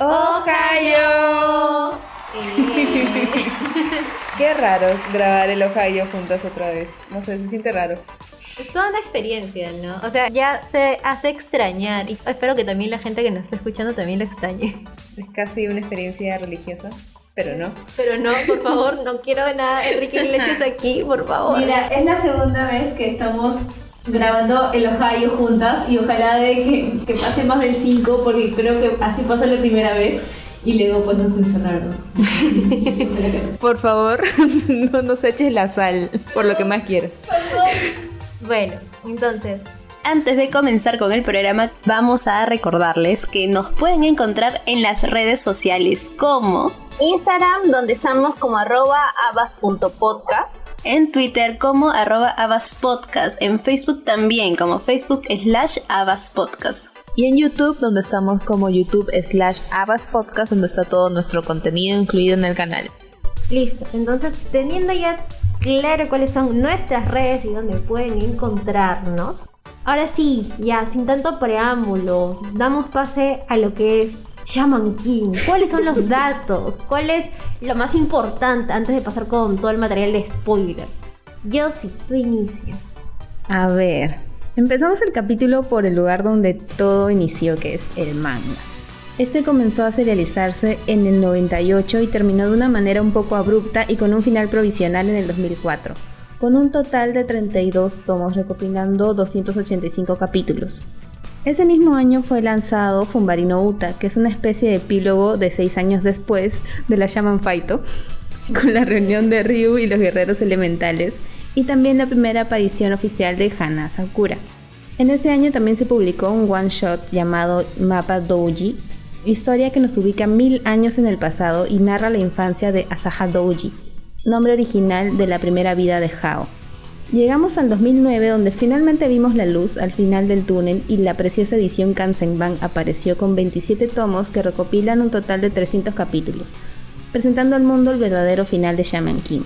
Ohio. Qué raro grabar el Ohio juntas otra vez. No sé, se siente raro. Es toda una experiencia, ¿no? O sea, ya se hace extrañar. Y espero que también la gente que nos está escuchando también lo extrañe. Es casi una experiencia religiosa. Pero no. Pero no, por favor, no quiero nada Enrique Iglesias aquí, por favor. Mira, es la segunda vez que estamos grabando el Ohio juntas y ojalá de que, que pase más del 5 porque creo que así pasa la primera vez y luego pues nos encerraron. por favor, no nos eches la sal por lo que más quieras. Bueno, entonces, antes de comenzar con el programa, vamos a recordarles que nos pueden encontrar en las redes sociales como Instagram, donde estamos como arroba abas.podcast. En Twitter como arroba abaspodcast. En Facebook también como Facebook slash abaspodcast. Y en YouTube, donde estamos como YouTube slash abaspodcast, donde está todo nuestro contenido incluido en el canal. Listo, entonces teniendo ya claro cuáles son nuestras redes y dónde pueden encontrarnos, ahora sí, ya sin tanto preámbulo, damos pase a lo que es Shaman King. ¿Cuáles son los datos? ¿Cuál es lo más importante antes de pasar con todo el material de spoiler? Yo sí, tú inicias. A ver, empezamos el capítulo por el lugar donde todo inició, que es el manga. Este comenzó a serializarse en el 98 y terminó de una manera un poco abrupta y con un final provisional en el 2004, con un total de 32 tomos recopilando 285 capítulos. Ese mismo año fue lanzado Fumbarino Uta, que es una especie de epílogo de seis años después de la Shaman Faito, con la reunión de Ryu y los guerreros elementales, y también la primera aparición oficial de Hana Sakura. En ese año también se publicó un one shot llamado Mapa Douji, historia que nos ubica mil años en el pasado y narra la infancia de Asaha Douji, nombre original de la primera vida de Hao. Llegamos al 2009 donde finalmente vimos la luz al final del túnel y la preciosa edición Kansenban apareció con 27 tomos que recopilan un total de 300 capítulos, presentando al mundo el verdadero final de Shaman King.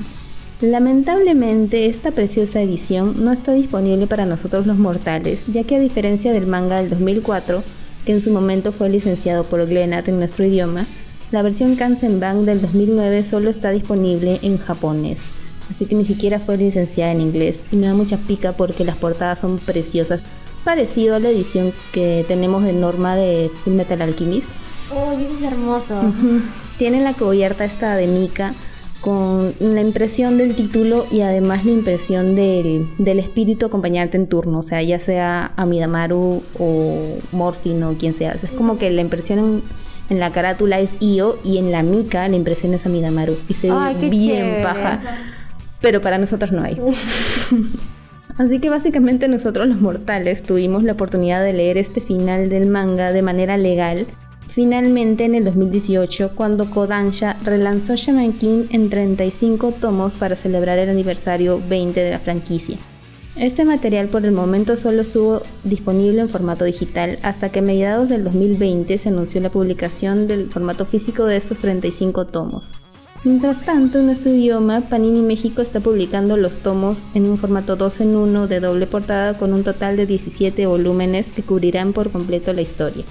Lamentablemente esta preciosa edición no está disponible para nosotros los mortales, ya que a diferencia del manga del 2004, que en su momento fue licenciado por Glenat en nuestro idioma, la versión Kansenban del 2009 solo está disponible en japonés así que ni siquiera fue licenciada en inglés y me da mucha pica porque las portadas son preciosas, parecido a la edición que tenemos de Norma de Full Metal Alchemist. Oh, es hermoso. Tiene la cubierta esta de Mika con la impresión del título y además la impresión del, del espíritu acompañante en turno, o sea, ya sea Amidamaru o Morphine o quien sea. Es como que la impresión en, en la carátula es Io y en la Mika la impresión es Amidamaru. Y se ve bien paja pero para nosotros no hay. Así que básicamente nosotros los mortales tuvimos la oportunidad de leer este final del manga de manera legal finalmente en el 2018 cuando Kodansha relanzó Shaman King en 35 tomos para celebrar el aniversario 20 de la franquicia. Este material por el momento solo estuvo disponible en formato digital hasta que a mediados del 2020 se anunció la publicación del formato físico de estos 35 tomos. Mientras tanto, en nuestro idioma, Panini México está publicando los tomos en un formato 2 en 1 de doble portada con un total de 17 volúmenes que cubrirán por completo la historia.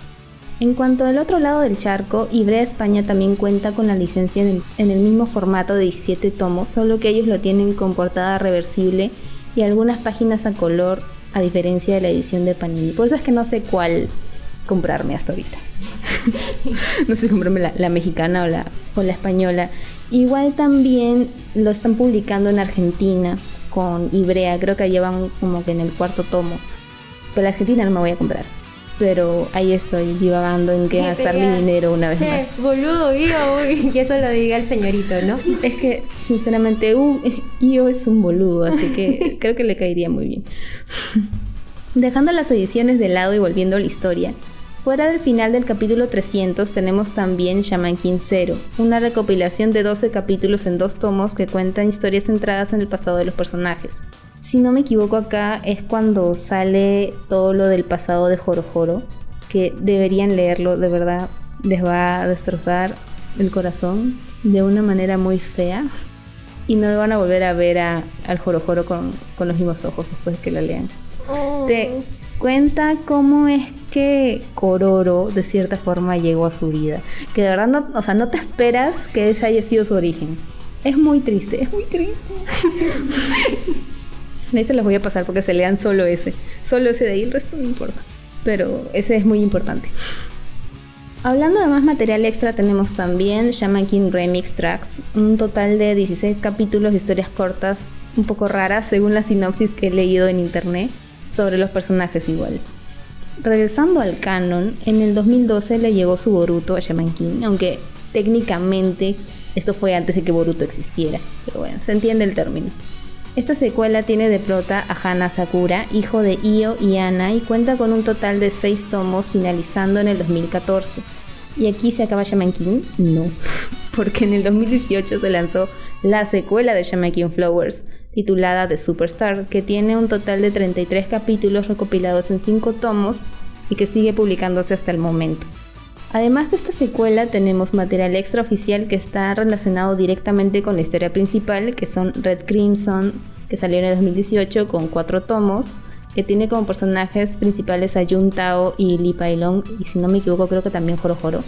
En cuanto al otro lado del charco, Ibrea España también cuenta con la licencia en el, mismo formato de 17 tomos, solo que ellos lo tienen con portada reversible y algunas páginas a color, a diferencia de la edición de Panini. Por eso es que no sé cuál comprarme hasta ahorita. no sé comprarme la, mexicana la, o la española. Igual también lo están publicando en Argentina con Ibrea, creo que llevan como que en el cuarto tomo. Pero la Argentina no me voy a comprar. Pero ahí estoy divagando en qué gastar mi dinero una vez che, más. boludo, uy, que eso lo diga el señorito, ¿no? Es que, sinceramente, uh, Io es un boludo, así que creo que le caería muy bien. Dejando las ediciones de lado y volviendo a la historia, Fuera del final del capítulo 300 tenemos también Shaman King Zero, una recopilación de 12 capítulos en dos tomos que cuentan historias centradas en el pasado de los personajes. Si no me equivoco acá es cuando sale todo lo del pasado de Joro que deberían leerlo, de verdad les va a destrozar el corazón de una manera muy fea y no van a volver a ver a, al Joro con, con los mismos ojos después de que lo lean. Oh. Te cuenta cómo es que Kororo de cierta forma llegó a su vida. Que de verdad no, o sea, no te esperas que ese haya sido su origen. Es muy triste, es muy triste. Ahí se los voy a pasar porque se lean solo ese. Solo ese de ahí, el resto no importa. Pero ese es muy importante. Hablando de más material extra, tenemos también Shaman King Remix Tracks, un total de 16 capítulos de historias cortas, un poco raras según la sinopsis que he leído en internet, sobre los personajes igual. Regresando al canon, en el 2012 le llegó su Boruto a Shaman King, aunque técnicamente esto fue antes de que Boruto existiera, pero bueno, se entiende el término. Esta secuela tiene de prota a Hana Sakura, hijo de Io y Ana, y cuenta con un total de 6 tomos finalizando en el 2014. ¿Y aquí se acaba Shaman King? No, porque en el 2018 se lanzó la secuela de Shaman King Flowers, titulada The Superstar, que tiene un total de 33 capítulos recopilados en 5 tomos y que sigue publicándose hasta el momento. Además de esta secuela tenemos material extraoficial que está relacionado directamente con la historia principal, que son Red Crimson, que salió en el 2018 con 4 tomos, que tiene como personajes principales a Jun Tao y Li Pailong, y si no me equivoco creo que también Joro Joro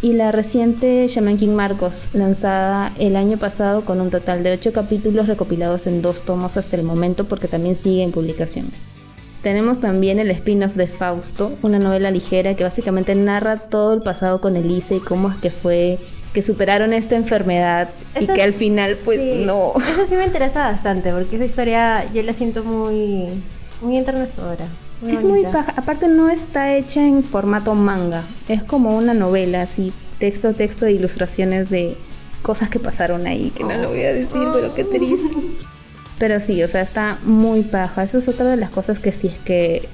y la reciente Shaman King Marcos, lanzada el año pasado con un total de 8 capítulos recopilados en dos tomos hasta el momento porque también sigue en publicación. Tenemos también el spin-off de Fausto, una novela ligera que básicamente narra todo el pasado con Elise y cómo es que fue que superaron esta enfermedad y que al final pues no. Eso sí me interesa bastante porque esa historia yo la siento muy muy enternecedora es muy paja. Aparte no está hecha en formato manga. Es como una novela, así, texto, texto e ilustraciones de cosas que pasaron ahí, que no lo voy a decir, pero qué triste. Pero sí, o sea, está muy paja. Esa es otra de las cosas que si es que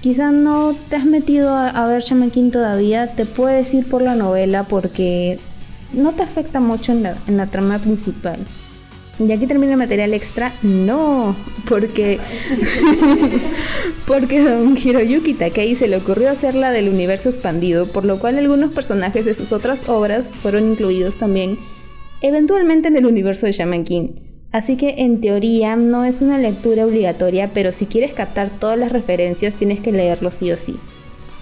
quizás no te has metido a, ver Shaman King todavía, te puedes ir por la novela porque no te afecta mucho en la, en la trama principal. Y aquí termina el material extra. No, porque. porque don Hiroyuki Takei se le ocurrió hacerla del universo expandido, por lo cual algunos personajes de sus otras obras fueron incluidos también, eventualmente en el universo de Shaman King. Así que en teoría no es una lectura obligatoria, pero si quieres captar todas las referencias tienes que leerlo sí o sí.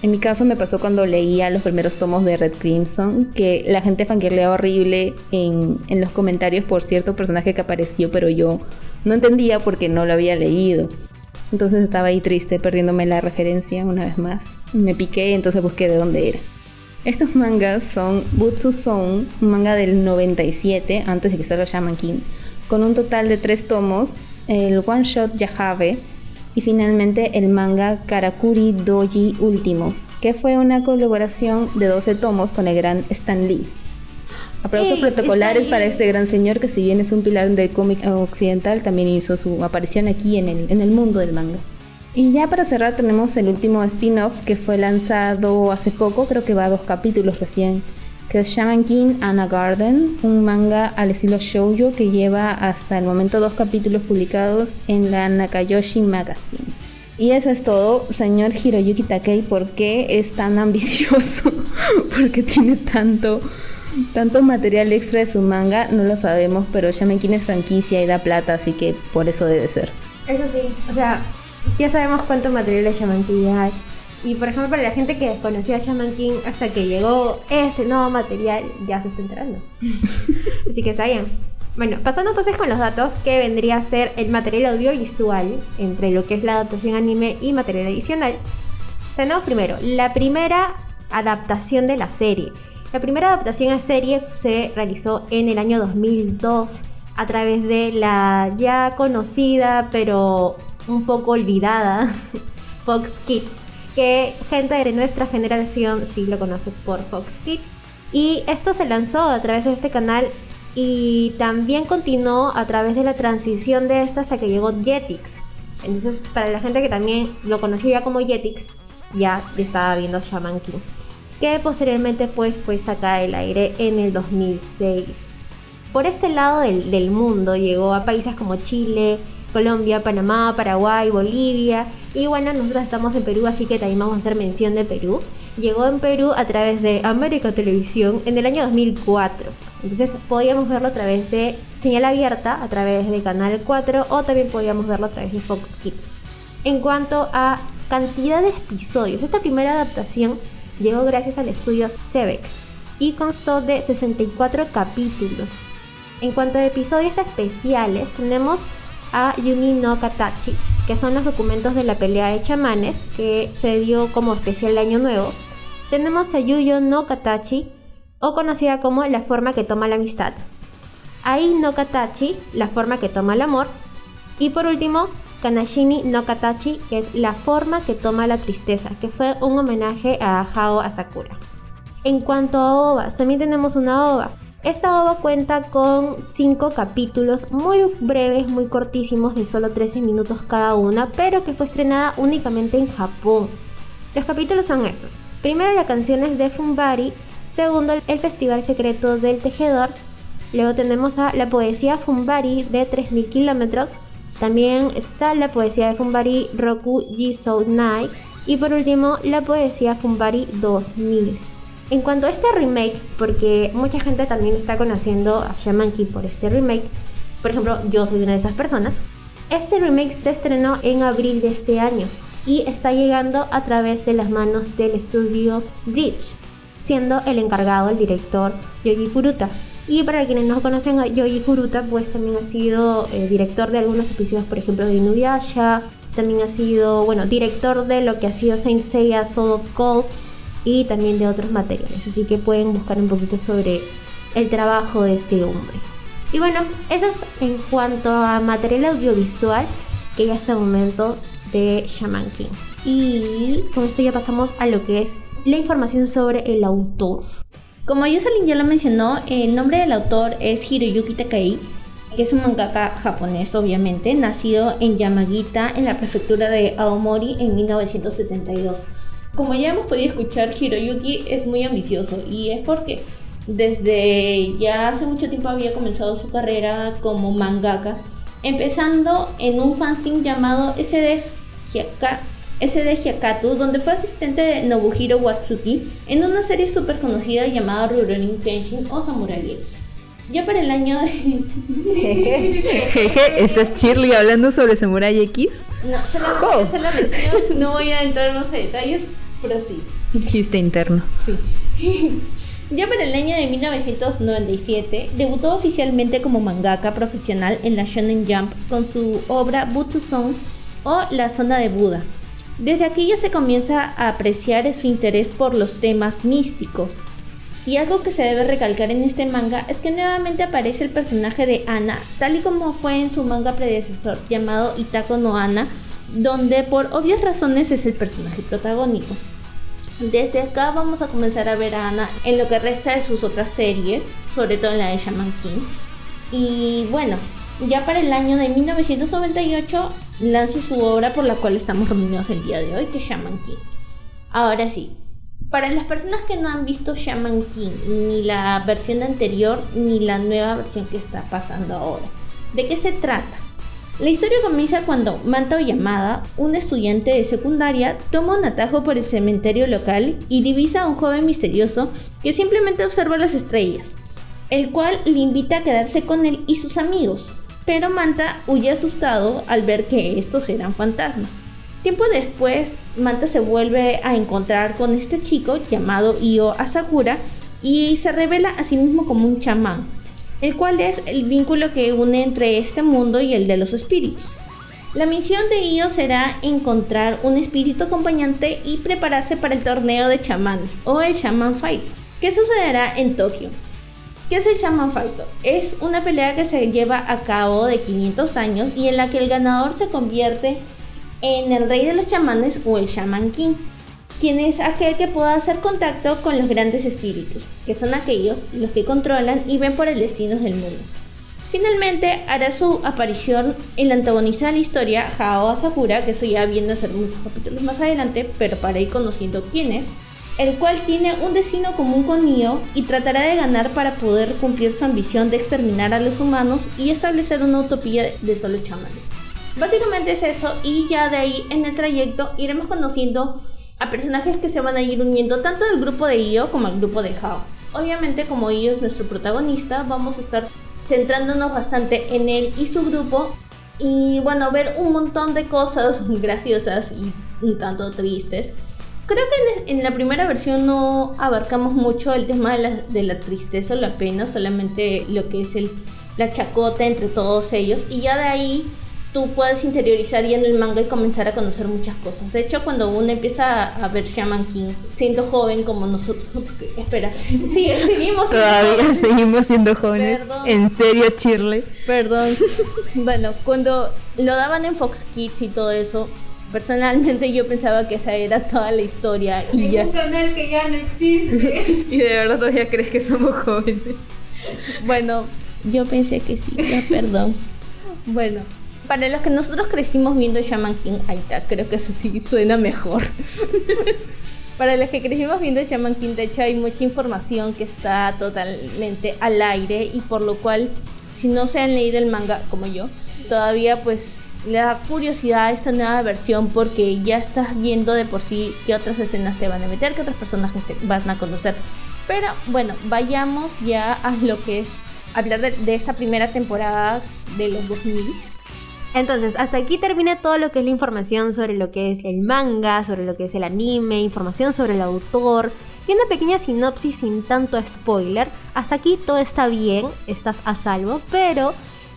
En mi caso me pasó cuando leía los primeros tomos de Red Crimson, que la gente fangirlea horrible en, en los comentarios por cierto personaje que apareció, pero yo no entendía porque no lo había leído. Entonces estaba ahí triste, perdiéndome la referencia una vez más. Me piqué, entonces busqué de dónde era. Estos mangas son Butsu Zone, un manga del 97, antes de que se lo llaman King, con un total de tres tomos, el One Shot Yahave, y finalmente el manga Karakuri Doji Último, que fue una colaboración de 12 tomos con el gran Stan Lee. Aplausos protocolares para este gran señor que si bien es un pilar del cómic occidental, también hizo su aparición aquí en el, en el mundo del manga. Y ya para cerrar tenemos el último spin-off que fue lanzado hace poco, creo que va a dos capítulos recién, que es Shaman King Anna Garden, un manga al estilo shoujo que lleva hasta el momento dos capítulos publicados en la Nakayoshi Magazine. Y eso es todo, señor Hiroyuki Takei, ¿por qué es tan ambicioso? ¿Por qué tiene tanto, tanto material extra de su manga? No lo sabemos, pero Shaman King es franquicia y da plata, así que por eso debe ser. Eso sí, o sea, ya sabemos cuánto material de Shaman King hay y por ejemplo, para la gente que desconocía a Shaman King hasta que llegó este nuevo material, ya se está enterando. Así que sabían. Bueno, pasando entonces con los datos, que vendría a ser el material audiovisual entre lo que es la adaptación anime y material adicional. Tenemos primero la primera adaptación de la serie. La primera adaptación a serie se realizó en el año 2002 a través de la ya conocida pero un poco olvidada Fox Kids que gente de nuestra generación sí lo conoce por Fox Kids. Y esto se lanzó a través de este canal y también continuó a través de la transición de esto hasta que llegó Jetix. Entonces, para la gente que también lo conocía como Jetix, ya estaba viendo Shaman King. Que posteriormente pues fue sacada del aire en el 2006. Por este lado del mundo llegó a países como Chile, Colombia, Panamá, Paraguay, Bolivia. Y bueno, nosotros estamos en Perú, así que también vamos a hacer mención de Perú. Llegó en Perú a través de América Televisión en el año 2004. Entonces podíamos verlo a través de señal abierta, a través de Canal 4 o también podíamos verlo a través de Fox Kids. En cuanto a cantidad de episodios. Esta primera adaptación llegó gracias al estudio Sebek y constó de 64 capítulos. En cuanto a episodios especiales, tenemos a Yumi no Katachi, que son los documentos de la pelea de chamanes, que se dio como especial de Año Nuevo. Tenemos a Yuyo no Katachi, o conocida como la forma que toma la amistad. Ai no Katachi, la forma que toma el amor. Y por último, Kanashimi no Katachi, que es la forma que toma la tristeza, que fue un homenaje a Hao Asakura. En cuanto a ovas, también tenemos una ova. Esta ova cuenta con 5 capítulos muy breves, muy cortísimos, de solo 13 minutos cada una, pero que fue estrenada únicamente en Japón. Los capítulos son estos. Primero la canción es de Fumbari, segundo el Festival Secreto del Tejedor, luego tenemos a la poesía Fumbari de 3000 kilómetros, también está la poesía de Fumbari Roku Jisou Night y por último la poesía Fumbari 2000. En cuanto a este remake, porque mucha gente también está conociendo a Shaman King por este remake, por ejemplo, yo soy una de esas personas, este remake se estrenó en abril de este año y está llegando a través de las manos del estudio Bridge, siendo el encargado el director Yoji Furuta. Y para quienes no conocen a Yoji Furuta, pues también ha sido eh, director de algunos episodios, por ejemplo, de Inuyasha, también ha sido, bueno, director de lo que ha sido Saint Seiya Soul of Gold y también de otros materiales. Así que pueden buscar un poquito sobre el trabajo de este hombre. Y bueno, eso es en cuanto a material audiovisual que ya hasta el momento de Shaman King. Y con esto ya pasamos a lo que es la información sobre el autor. Como Jocelyn ya lo mencionó, el nombre del autor es Hiroyuki Takei, que es un mangaka japonés obviamente, nacido en Yamagita, en la prefectura de Aomori en 1972. Como ya hemos podido escuchar, Hiroyuki es muy ambicioso y es porque desde ya hace mucho tiempo había comenzado su carrera como mangaka, empezando en un fanzine llamado SD Hyakatu, donde fue asistente de Nobuhiro Watsuki en una serie súper conocida llamada Rurouni Kenshin o Samurai X. Ya para el año de... Jeje, ¿estás Shirley hablando sobre Samurai X? No, Oh. es la mención, no voy a entrar más a detalles, pero sí. Chiste interno. Sí. Ya para el año de 1997, debutó oficialmente como mangaka profesional en la Shonen Jump con su obra Butsu Song o La Zona de Buda. Desde aquí ya se comienza a apreciar su interés por los temas místicos. Y algo que se debe recalcar en este manga es que nuevamente aparece el personaje de Ana, tal y como fue en su manga predecesor llamado Itako no Ana, donde por obvias razones es el personaje protagónico. Desde acá vamos a comenzar a ver a Ana en lo que resta de sus otras series, sobre todo en la de Shaman King. Y bueno, ya para el año de 1998 lanza su obra por la cual estamos reunidos el día de hoy, que es Shaman King. Ahora sí, para las personas que no han visto Shaman King, ni la versión anterior, ni la nueva versión que está pasando ahora, ¿de qué se trata? La historia comienza cuando Manta Oyamada, un estudiante de secundaria, toma un atajo por el cementerio local y divisa a un joven misterioso que simplemente observa las estrellas, el cual le invita a quedarse con él y sus amigos, pero Manta huye asustado al ver que estos eran fantasmas. Tiempo después, Manta se vuelve a encontrar con este chico llamado Io Asakura y se revela a sí mismo como un chamán, el cual es el vínculo que une entre este mundo y el de los espíritus. La misión de Io será encontrar un espíritu acompañante y prepararse para el torneo de chamanes o el Shaman Fight, que sucederá en Tokio. ¿Qué es el Shaman Fight? Es una pelea que se lleva a cabo de 500 años y en la que el ganador se convierte en el rey de los chamanes o el Shaman King, quien es aquel que pueda hacer contacto con los grandes espíritus, que son aquellos los que controlan y ven por el destino del mundo. Finalmente hará su aparición el antagonista de la historia, Hao Asakura, que eso ya viene a ser muchos capítulos más adelante, pero para ir conociendo quién es, el cual tiene un destino común con Neo y tratará de ganar para poder cumplir su ambición de exterminar a los humanos y establecer una utopía de solo chamanes. Básicamente es eso y ya de ahí en el trayecto iremos conociendo a personajes que se van a ir uniendo tanto del grupo de Io como al grupo de Hao. Obviamente como Io es nuestro protagonista, vamos a estar centrándonos bastante en él y su grupo y bueno, ver un montón de cosas graciosas y un tanto tristes. Creo que en la primera versión no abarcamos mucho el tema de la, de la tristeza o la pena, solamente lo que es el, la chacota entre todos ellos. Y ya de ahí tú puedes interiorizar y en el manga y comenzar a conocer muchas cosas. De hecho, cuando uno empieza a ver Shaman King, siendo joven como nosotros, espera, sí, seguimos Todavía seguimos siendo jóvenes. Perdón. En serio, Shirley. Perdón. bueno, cuando lo daban en Fox Kids y todo eso, personalmente yo pensaba que esa era toda la historia y ya. un canal que ya no existe. Y de verdad todavía crees que somos jóvenes. Bueno, yo pensé que sí, ya perdón. Bueno, para los que nosotros crecimos viendo Shaman King, ahí está, creo que eso sí suena mejor. para los que crecimos viendo Shaman King, de hecho hay mucha información que está totalmente al aire y por lo cual, si no se han leído el manga como yo, todavía pues le da curiosidad a esta nueva versión porque ya estás viendo de por sí qué otras escenas te van a meter, qué otros personajes se van a conocer. Pero bueno, vayamos ya a lo que es hablar de, de esta primera temporada de los 2000. Entonces, hasta aquí termina todo lo que es la información sobre lo que es el manga, sobre lo que es el anime, información sobre el autor y una pequeña sinopsis sin tanto spoiler. Hasta aquí todo está bien, estás a salvo, pero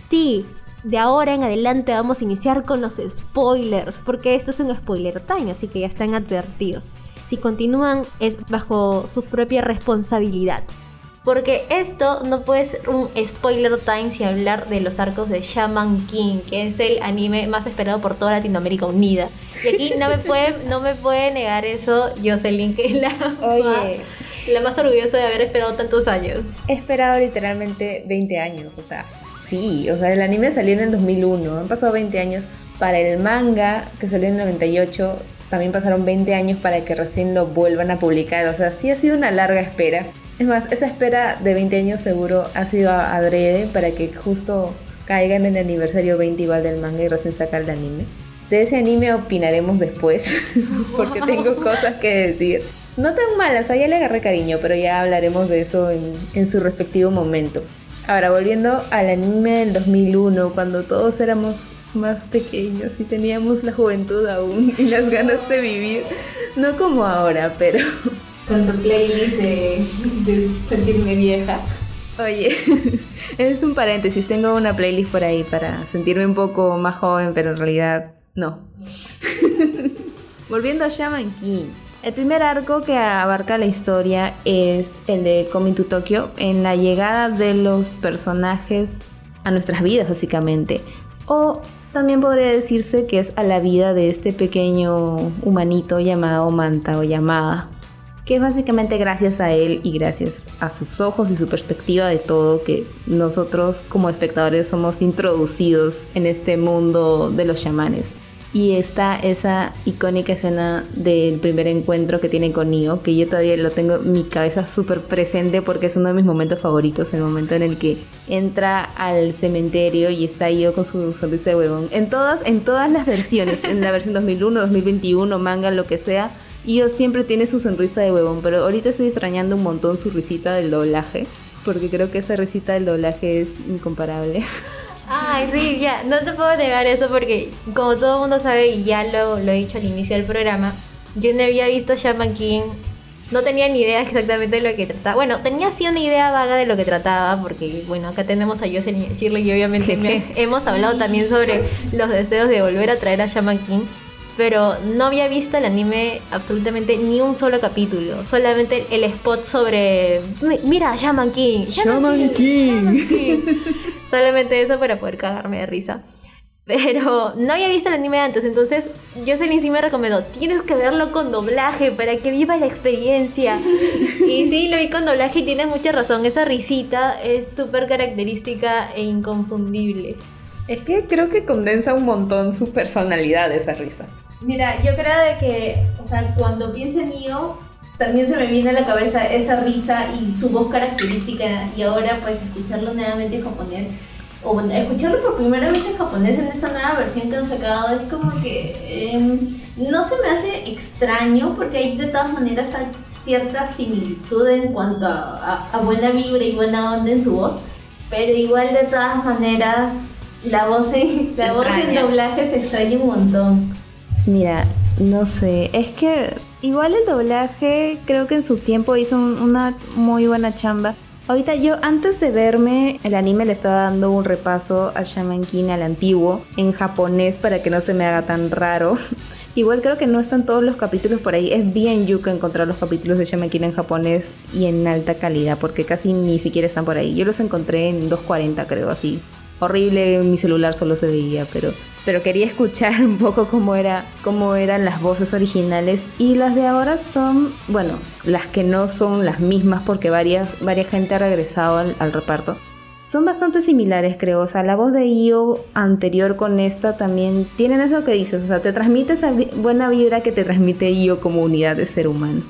sí, de ahora en adelante vamos a iniciar con los spoilers, porque esto es un spoiler time, así que ya están advertidos. Si continúan es bajo su propia responsabilidad. Porque esto no puede ser un spoiler time sin hablar de los arcos de Shaman King, que es el anime más esperado por toda Latinoamérica unida. Y aquí no me puede, no me puede negar eso Jocelyn, que es la, Oye. más, la más orgullosa de haber esperado tantos años. He esperado literalmente 20 años, o sea, sí, o sea, el anime salió en el 2001, han pasado 20 años. Para el manga, que salió en el 98, también pasaron 20 años para que recién lo vuelvan a publicar, o sea, sí ha sido una larga espera. Es más, esa espera de 20 años seguro ha sido adrede para que justo caiga en el aniversario 20 igual del manga y recién sacar el anime. De ese anime opinaremos después, porque tengo cosas que decir. No tan malas, a ella le agarré cariño, pero ya hablaremos de eso en, en su respectivo momento. Ahora, volviendo al anime del 2001, cuando todos éramos más pequeños y teníamos la juventud aún y las ganas de vivir, no como ahora, pero... Con playlist de, de sentirme vieja. Oye, es un paréntesis, tengo una playlist por ahí para sentirme un poco más joven, pero en realidad no. Volviendo a Shaman King. El primer arco que abarca la historia es el de Coming to Tokyo, en la llegada de los personajes a nuestras vidas básicamente. O también podría decirse que es a la vida de este pequeño humanito llamado Manta o llamada. Que es básicamente gracias a él y gracias a sus ojos y su perspectiva de todo que nosotros como espectadores somos introducidos en este mundo de los chamanes. Y está esa icónica escena del primer encuentro que tiene con Nio, que yo todavía lo tengo en mi cabeza súper presente porque es uno de mis momentos favoritos, el momento en el que entra al cementerio y está Io con su sonrisa de huevón. En todas, en todas las versiones, en la versión 2001, 2021, manga, lo que sea, Io siempre tiene su sonrisa de huevón, pero ahorita estoy extrañando un montón su risita del doblaje, porque creo que esa risita del doblaje es incomparable. Ay, sí, ya, no te puedo negar eso porque como todo el mundo sabe y ya lo, lo he dicho al inicio del programa, yo no había visto Shaman King, no tenía ni idea exactamente de lo que trataba. Bueno, tenía así una idea vaga de lo que trataba porque, bueno, acá tenemos a Jocelyn y Shirley y obviamente me- hemos hablado también sobre los deseos de volver a traer a Shaman King. Pero no había visto el anime absolutamente ni un solo capítulo. Solamente el spot sobre. "Mi- Mira, Shaman King. Shaman King. King. Solamente eso para poder cagarme de risa. Pero no había visto el anime antes, entonces Jocelyn sí me recomendó, tienes que verlo con doblaje para que viva la experiencia. Y sí, lo vi con doblaje y tienes mucha razón, esa risita es súper característica e inconfundible. Es que creo que condensa un montón su personalidad esa risa. Mira, yo creo de que, o sea, cuando pienso en Io, también se me viene a la cabeza esa risa y su voz característica. Y ahora, pues, escucharlo nuevamente en japonés, o bueno, escucharlo por primera vez en japonés en esa nueva versión que han sacado, es como que em, no se me hace extraño, porque hay de todas maneras hay cierta similitud en cuanto a, a- a buena vibra y buena onda en su voz, pero igual de todas maneras. La voz, en, la voz en doblaje se extraña un montón. Mira, No sé, es que igual el doblaje creo que en su tiempo hizo un- una muy buena chamba. Ahorita yo antes de verme el anime le estaba dando un repaso a Shaman King al antiguo en japonés para que no se me haga tan raro. Igual creo que no están todos los capítulos por ahí. Es bien yuca encontrar los capítulos de Shaman King en japonés y en alta calidad porque casi ni siquiera están por ahí. Yo los encontré en 240 creo así. Horrible, mi celular solo se veía, pero pero quería escuchar un poco cómo era cómo eran las voces originales y las de ahora son, bueno, las que no son las mismas porque varias varias gente ha regresado al, al reparto. Son bastante similares, creo. O sea, la voz de Io anterior con esta también tienen eso que dices. O sea, te transmite esa buena vibra que te transmite Io como unidad de ser humano.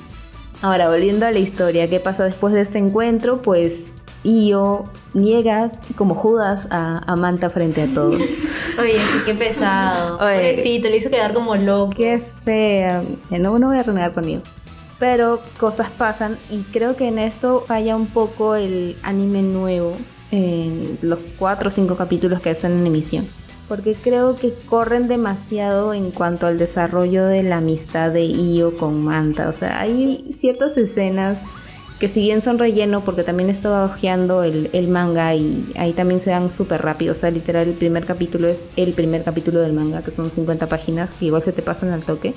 Ahora, volviendo a la historia, ¿qué pasa después de este encuentro? Pues Io niega como Judas a, a Manta frente a todos. Oye, sí, qué pesado. Oye. Pobrecito, lo hizo quedar como loco. Qué fea. Eh, No, no voy a renegar conmigo. Pero cosas pasan y creo que en esto falla un poco el anime nuevo en los cuatro o cinco capítulos que están en emisión. Porque creo que corren demasiado en cuanto al desarrollo de la amistad de Io con Manta. O sea, hay ciertas escenas que si bien son relleno, porque también estaba hojeando el, el manga y ahí también se dan súper rápido. O sea, literal, el primer capítulo es el primer capítulo del manga, que son 50 páginas, que igual se te pasan al toque.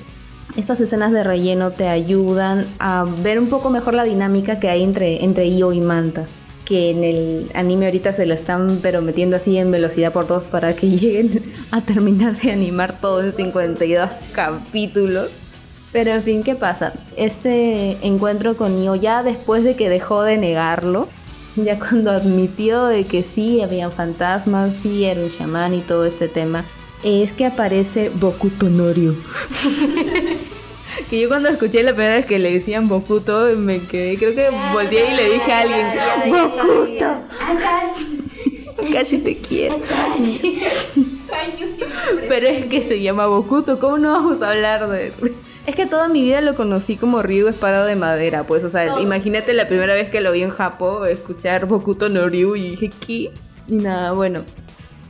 Estas escenas de relleno te ayudan a ver un poco mejor la dinámica que hay entre, entre Io y Manta. Que en el anime ahorita se lo están pero metiendo así en velocidad por dos para que lleguen a terminar de animar todo en 52 capítulos. Pero en fin, ¿qué pasa? Este encuentro con Io ya después de que dejó de negarlo, ya cuando admitió de que sí, habían fantasmas, sí, era un chamán y todo este tema, es que aparece Bokuto Norio. que yo cuando escuché la primera vez que le decían Bokuto, me quedé, creo que volteé y le dije a alguien, Bokuto, casi te quiero. Pero es que se llama Bokuto, ¿cómo no vamos a hablar de Es que toda mi vida lo conocí como Ryu espada de madera, pues, o sea, imagínate la primera vez que lo vi en Japón, escuchar Bokuto no Ryu y dije, ¿qué? Y nada, bueno.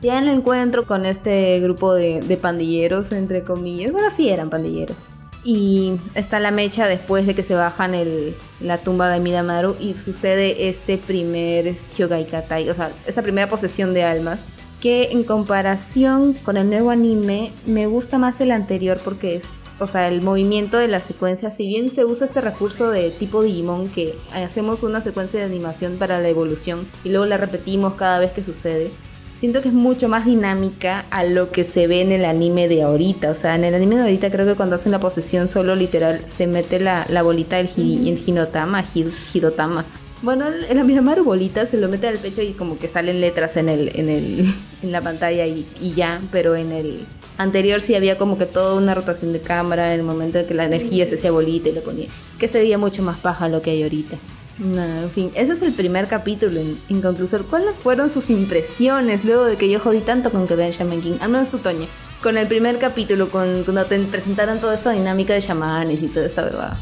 Ya en el encuentro con este grupo de, de pandilleros, entre comillas, bueno, sí eran pandilleros. Y está la mecha después de que se bajan el, la tumba de Midamaru y sucede este primer Hyogai Katai, o sea, esta primera posesión de almas que en comparación con el nuevo anime me gusta más el anterior porque es, o sea, el movimiento de la secuencia, si bien se usa este recurso de tipo Digimon que hacemos una secuencia de animación para la evolución y luego la repetimos cada vez que sucede, siento que es mucho más dinámica a lo que se ve en el anime de ahorita. O sea, en el anime de ahorita creo que cuando hacen la posesión solo literal se mete la, la bolita del hi- el Hinotama, Hi- Hirotama. Bueno, el, el bolita se lo mete al pecho y como que salen letras en el, en el, en la pantalla y, y ya, pero en el anterior sí había como que toda una rotación de cámara en el momento en que la energía se hacía bolita y lo ponía. Que se veía mucho más paja lo que hay ahorita. Nada, en fin, ese es el primer capítulo conclusión. ¿Cuáles fueron sus impresiones luego de que yo jodí tanto con que vean Shaman King? Al menos tú, Toña. Con el primer capítulo, con, cuando te presentaron toda esta dinámica de chamanes y toda esta bebada.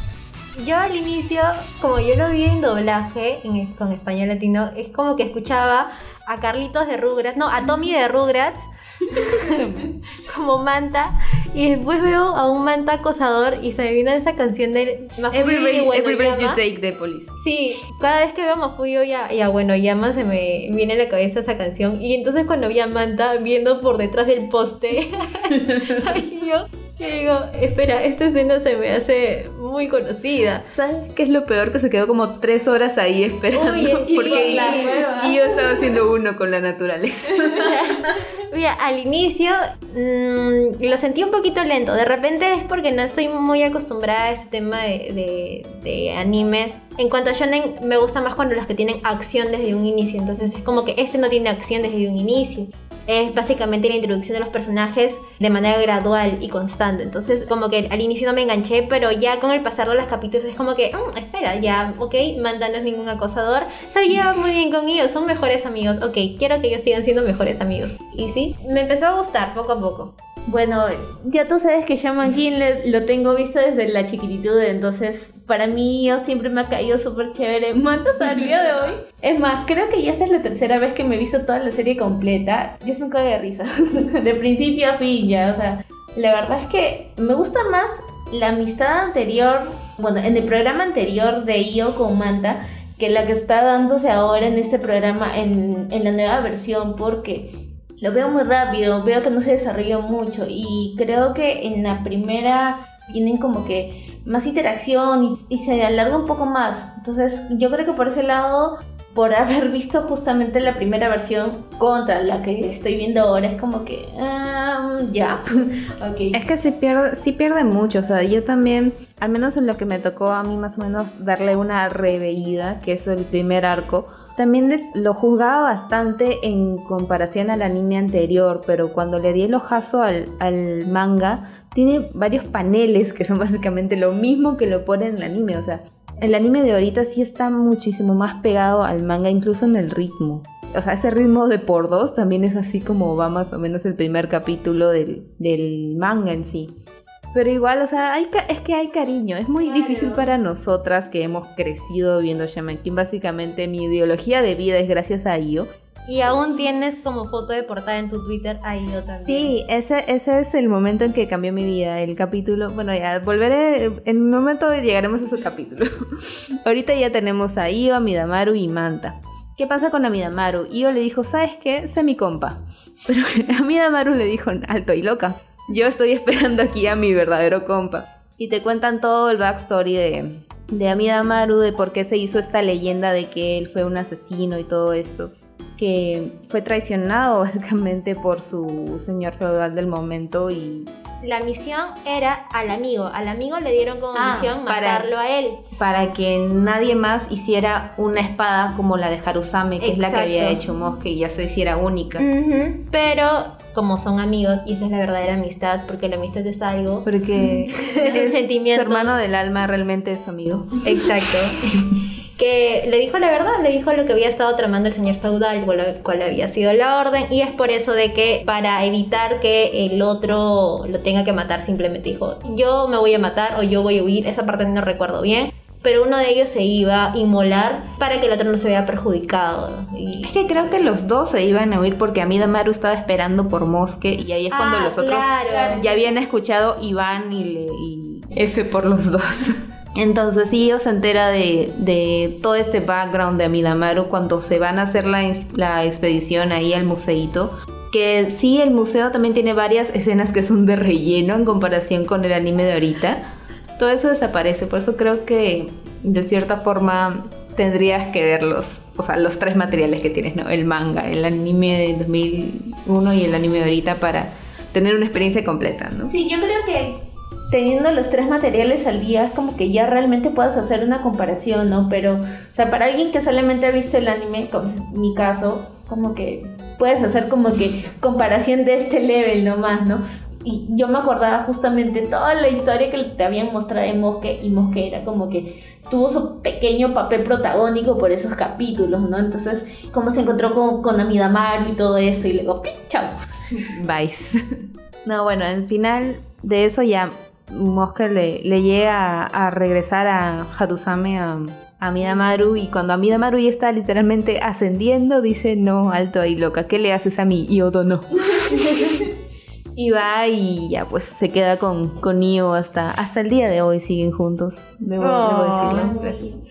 Yo al inicio, como yo lo vi en doblaje en- con español latino, es como que escuchaba a Carlitos de Rugrats, no, a Tommy de Rugrats como Manta. Y después veo a un Manta acosador y se me vino esa canción de Every every breath you take de Police. Sí, cada vez que veo a Mafuyo y a, y a Wenoyama se me viene a la cabeza esa canción. Y entonces cuando vi a Manta viendo por detrás del poste yo, yo digo, espera, esta escena se me hace muy conocida. ¿Sabes qué es lo peor? Que se quedó como tres horas ahí esperando. Oye, y porque nueva. y yo estaba haciendo uno con la naturaleza. Mira, al inicio mm, lo sentí un poquito lento. De repente es porque no estoy muy acostumbrada a ese tema de, de- de animes. En cuanto a shonen, me gusta más cuando los que tienen acción desde un inicio. Entonces es como que este no tiene acción desde un inicio. Es básicamente la introducción de los personajes de manera gradual y constante. Entonces, como que al inicio no me enganché, pero ya con el pasar de los capítulos es como que, "Mm, espera, ya, ok, Manta no es ningún acosador. Se lleva muy bien con ellos, son mejores amigos. Ok, quiero que ellos sigan siendo mejores amigos. Y sí, me empezó a gustar poco a poco. Bueno, ya tú sabes que Shaman King le- lo tengo visto desde la chiquititud, entonces para mí yo siempre me ha caído súper chévere. Manta hasta el día de hoy. Es más, creo que ya esta es la tercera vez que me he visto toda la serie completa. Y es un cague de risa. de principio a fin ya, o sea. la verdad es que me gusta más la amistad anterior, bueno, en el programa anterior de Io con Manta, que la que está dándose ahora en este programa, en, en la nueva versión, porque lo veo muy rápido, veo que no se desarrolla mucho y creo que en la primera tienen como que más interacción y, se alarga un poco más. Entonces yo creo que por ese lado por haber visto justamente la primera versión contra la que estoy viendo ahora, es como que, ah, ya, ok. Es que sí pierde, sí pierde mucho, o sea, yo también, al menos en lo que me tocó a mí más o menos darle una reveída, que es el primer arco, también lo juzgaba bastante en comparación al anime anterior, pero cuando le di el ojazo al, manga, tiene varios paneles que son básicamente lo mismo que lo pone en el anime, o sea, el anime de ahorita sí está muchísimo más pegado al manga, incluso en el ritmo. O sea, ese ritmo de por dos también es así como va más o menos el primer capítulo del manga en sí. Pero igual, o sea, hay es que hay cariño. Es muy Claro. difícil para nosotras que hemos crecido viendo Shaman King. Básicamente mi ideología de vida es gracias a Io. Y aún tienes como foto de portada en tu Twitter ahí yo también. Sí, ese, ese es el momento en que cambió mi vida, el capítulo. Bueno, ya volveré, en un momento llegaremos a ese capítulo. Ahorita ya tenemos a Io, a Midamaru y Manta. ¿Qué pasa con Amidamaru? Io le dijo, ¿sabes qué? Sé mi compa. Pero Amidamaru le dijo, alto y loca. Yo estoy esperando aquí a mi verdadero compa. Y te cuentan todo el backstory de, de Amidamaru, de por qué se hizo esta leyenda de que él fue un asesino y todo esto que fue traicionado básicamente por su señor feudal del momento y La misión era al amigo. Al amigo le dieron como Ah, misión para- matarlo a él. para que nadie más hiciera una espada como la de Harusame, que es la que había hecho Mosque y ya se hiciera única. Pero como son amigos, y esa es la verdadera amistad, porque la amistad es algo. Porque Es un sentimiento. su hermano del alma realmente es su amigo. Exacto. que le dijo la verdad, le dijo lo que había estado tramando el señor feudal, cuál, había sido la orden, y es por eso de que para evitar que el otro lo tenga que matar, simplemente dijo, yo me voy a matar o yo voy a huir, esa parte no recuerdo bien, pero uno de ellos se iba a inmolar para que el otro no se vea perjudicado. Y... Es que creo que los dos se iban a huir porque Amidamaru estaba esperando por Mosque y ahí es cuando Ah, los otros claro. ya habían escuchado y, le, y F por los dos. Entonces Io se entera de, de todo este background de Amidamaru cuando se van a hacer la, la expedición ahí al museito. Que sí, el museo también tiene varias escenas que son de relleno en comparación con el anime de ahorita. Todo eso desaparece, por eso creo que de cierta forma tendrías que verlos. O sea, los tres materiales que tienes, ¿no? El manga, el anime de 2001 y el anime de ahorita para tener una experiencia completa. Sí, yo creo que teniendo los tres materiales al día es como que ya realmente puedas hacer una comparación, ¿no? Pero, o sea, para alguien que solamente ha visto el anime, como mi caso, como que puedes hacer como que comparación de este level nomás, ¿no? Y yo me acordaba justamente toda la historia que te habían mostrado de Mosque y Mosque era como que tuvo su pequeño papel protagónico por esos capítulos, ¿no? Entonces, cómo se encontró con, con y todo eso y luego. ¡chao! Vice. No, bueno, al final de eso ya Mosca le, le llega a, a regresar a Harusame a, a Midamaru y cuando Amidamaru ya está literalmente ascendiendo dice no, alto ahí loca, ¿qué le haces a mí? Y Odo no. y va y ya pues se queda con, con Io hasta, hasta el día de hoy siguen juntos. Debo, debo decirlo.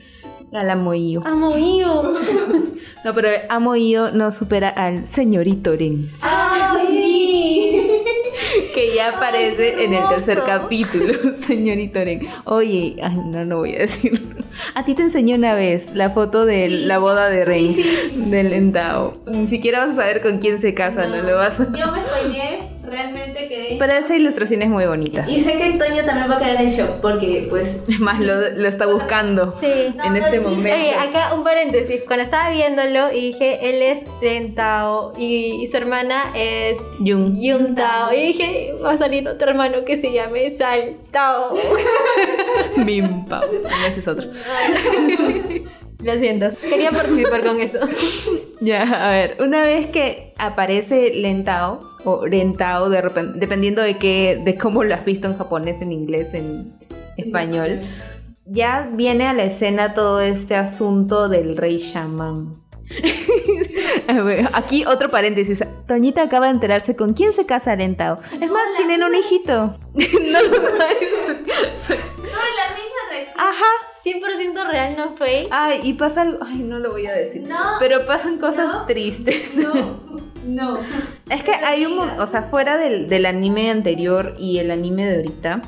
Al amo Io. Amo Io. No, pero amo Io no supera al señorito Ren. ¡Ay, sí! Que ya aparece en el tercer capítulo, señorito Ren. Oye, ay, no, no voy a decirlo. A ti te enseñó una vez la foto de la boda de Ren, del Entao. Ni siquiera vas a saber con quién se casa, no, lo vas a... Yo me spoileé, realmente quedé. Pero esa ilustración es muy bonita. Y sé que Toño también va a quedar en shock porque, pues. Más lo, lo está buscando Sí. en este momento. Oye, acá un paréntesis. Cuando estaba viéndolo y dije, él es Ren Tao y, y su hermana es Jung. Yun Tao. Y dije, va a salir otro hermano que se llame Sal Tao. Pao. Ah, Ese es otro. Lo siento, quería participar con eso. Ya, a ver, una vez que aparece Lentao o Rentao, de repente, dependiendo de qué, de cómo lo has visto en japonés, en inglés, en español, ya viene a la escena todo este asunto del rey shaman. Aquí otro paréntesis. Toñita acaba de enterarse con quién se casa Lentao. Es más, tienen un hijito. no lo sabes. No, la misma reacción. Ajá. 100% real, no fake. Ay, y pasa algo. Ay, no lo voy a decir. No. Pero pasan cosas No. tristes. No, no. Es que hay un, o sea, fuera del, del anime anterior y el anime de ahorita,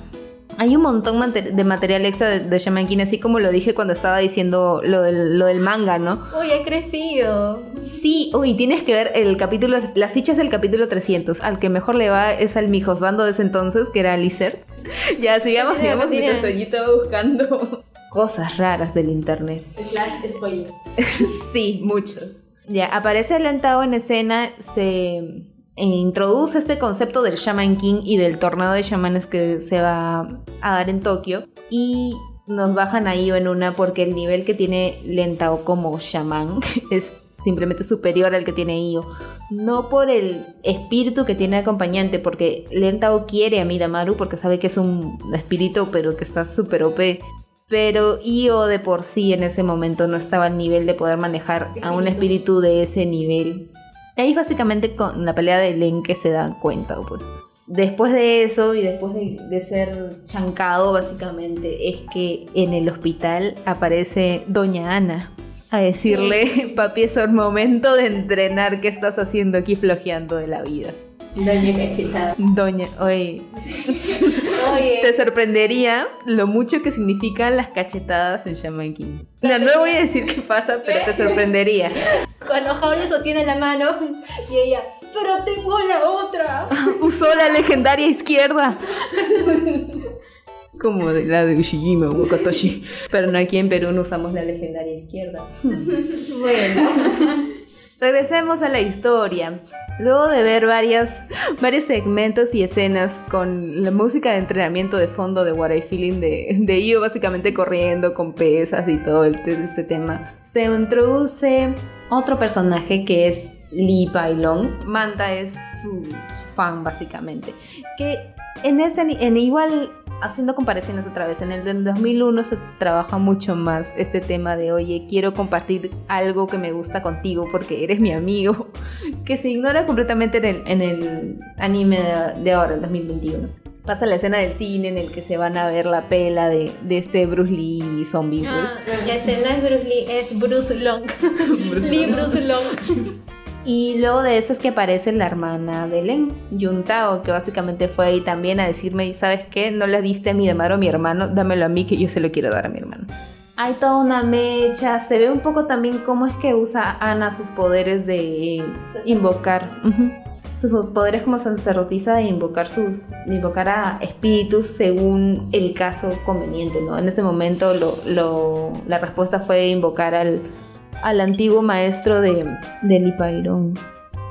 hay un montón de material extra de, de Shaman King, así como lo dije cuando estaba diciendo lo del, lo del manga, ¿no? Uy, he crecido. Sí, uy, tienes que ver el capítulo, las fichas del capítulo 300. Al que mejor le va es al mijos bando de ese entonces, que era Lizer. Ya, sigamos, sigamos, mientras Toñita va buscando cosas raras del internet. Slash spoilers. Sí, muchos. Ya, aparece Lentao en escena, se eh, introduce este concepto del Shaman King y del torneo de chamanes que se va a dar en Tokio y nos bajan ahí en una porque el nivel que tiene Lentao como shaman es simplemente superior al que tiene Io. No por el espíritu que tiene acompañante, porque Lentao quiere a Midamaru porque sabe que es un espíritu pero que está súper OP. Pero Io de por sí en ese momento no estaba al nivel de poder manejar a un espíritu de ese nivel. Ahí básicamente con la pelea de Len que se dan cuenta, pues. Después de eso y después de, de ser chancado, básicamente, es que en el hospital aparece Doña Ana a decirle, papi, es el momento de entrenar, ¿qué estás haciendo aquí flojeando de la vida? Doña cachetada. Doña, oye, Oye, te sorprendería lo mucho que significan las cachetadas en Shaman King. No, no voy a decir qué pasa, pero te sorprendería. cuando Jaule sostiene la mano y ella, pero tengo la otra. Usó la legendaria izquierda. Como de la de Ushijima o Wakatoshi. Pero no aquí en Perú no usamos la legendaria izquierda. Bueno, Regresemos a la historia. Luego de ver varios segmentos y escenas con la música de entrenamiento de fondo de What I Feeling de, de Io básicamente corriendo con pesas y todo el- este tema, se introduce otro personaje que es Lee Pailong. Manta es su fan básicamente. Que en este, en igual haciendo comparaciones otra vez, en el del 2001 se trabaja mucho más este tema de, oye, quiero compartir algo que me gusta contigo porque eres mi amigo, que se ignora completamente en el, en el anime de, ahora, el 2021. Pasa la escena del cine en el que se van a ver la pela de, de este Bruce Lee zombie, pues. Ah, ese no es Bruce Lee, es Bruce Long. Bruce Lee Long. Bruce Long. Y luego de eso es que aparece la hermana de Len, Yuntao, que básicamente fue ahí también a decirme, ¿sabes qué? No le diste a mi Damaro a mi hermano, dámelo a mí que yo se lo quiero dar a mi hermano. Hay toda una mecha, se ve un poco también cómo es que usa Ana sus poderes de invocar. Sus poderes como sacerdotisa de invocar sus. de invocar a espíritus según el caso conveniente, ¿no? En ese momento lo, lo- la respuesta fue invocar al, al antiguo maestro de, de.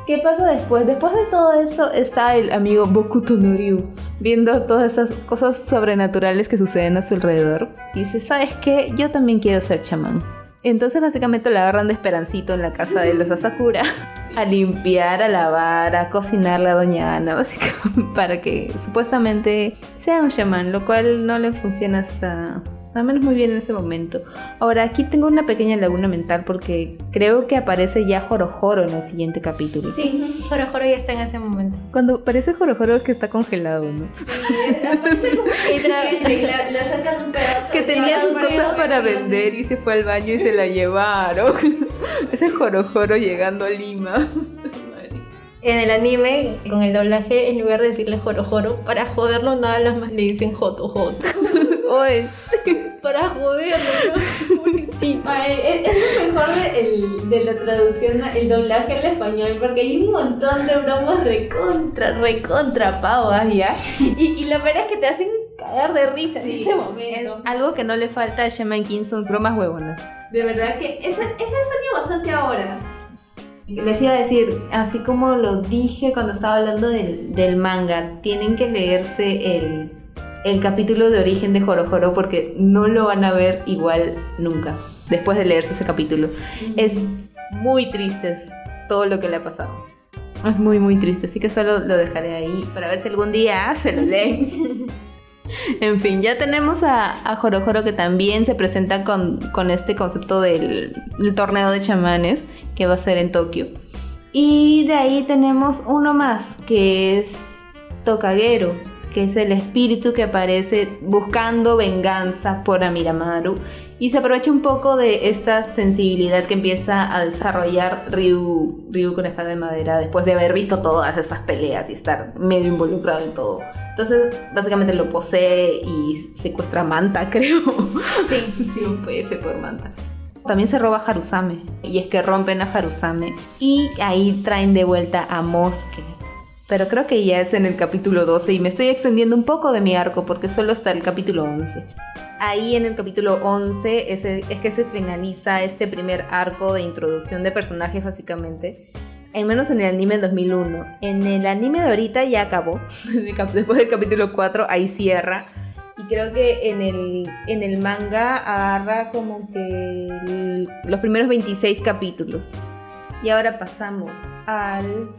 ¿Qué pasa después? Después de todo eso está el amigo Bokuto no Ryu viendo todas esas cosas sobrenaturales que suceden a su alrededor. Y dice, ¿sabes qué? Yo también quiero ser chamán. Entonces básicamente lo agarran de esperancito en la casa de los Asakura a limpiar, a lavar, a cocinarle a Doña Ana, básicamente, para que supuestamente sea un chamán, lo cual no le funciona hasta... Al menos muy bien en este momento. Ahora, aquí tengo una pequeña laguna mental porque creo que aparece ya Jorojoro en el siguiente capítulo. Sí, Joro Joro ya está en ese momento. Cuando aparece Jorojoro es que está congelado, ¿no? Y tra- La, la sacan un pedazo. Que tenía sus cosas para vender y se fue al baño y se la llevaron. Ese Jorojoro llegando a Lima. En el anime, con el doblaje, en lugar de decirle Joro Joro, para joderlo nada más le dicen Joto Joto. Oye, Para joderlo, ¿no? Pobrecito. Ay, es, es lo mejor de, el- de la traducción, el doblaje al español, porque hay un montón de bromas recontra, recontra pavas, ¿ya? Y, y la verdad es que te hacen cagar de risa en ese momento. algo que no le falta a Shaman King son bromas huevonas. De verdad que ese, ese extraño bastante ahora. Les iba a decir, así como lo dije cuando estaba hablando del, del manga, tienen que leerse el, el capítulo de origen de Jorojoro porque no lo van a ver igual nunca después de leerse ese capítulo. Es muy triste es todo lo que le ha pasado. Es muy, muy triste, así que solo lo dejaré ahí para ver si algún día se lo leen. En fin, ya tenemos a, a Joro Joro que también se presenta con, con este concepto del, del torneo de chamanes que va a ser en Tokio. Y de ahí tenemos uno más que es Tokagero, que es el espíritu que aparece buscando venganza por Amiramaru y se aprovecha un poco de esta sensibilidad que empieza a desarrollar Ryu, Ryu con espada de madera después de haber visto todas estas peleas y estar medio involucrado en todo. Entonces, básicamente lo posee y secuestra a Manta, creo. Sí, sí, un PF por Manta. También se roba a Harusame. Y es que rompen a Harusame. Y ahí traen de vuelta a Mosque. Pero creo que ya es en el capítulo 12 y me estoy extendiendo un poco de mi arco porque solo está el capítulo 11. Ahí en el capítulo 11 es, es que se finaliza este primer arco de introducción de personajes básicamente. Al menos en el anime 2001. En el anime de ahorita ya acabó. Después del capítulo 4 ahí cierra. Y creo que en el, en el manga agarra como que el- los primeros 26 capítulos. Y ahora pasamos al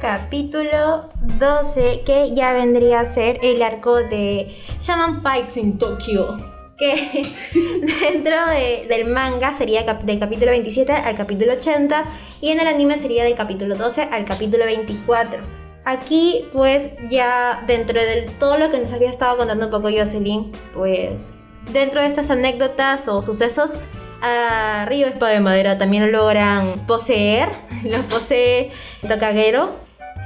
Capítulo 12, que ya vendría a ser el arco de Shaman Fights in Tokyo. Que dentro de- del manga sería del capítulo 27 al capítulo 80 y en el anime sería del capítulo 12 al capítulo 24. Aquí pues ya dentro de todo lo que nos había estado contando un poco Jocelyn, pues dentro de estas anécdotas o sucesos, a Río Espada de Madera también lo logran poseer, lo posee Tokagero.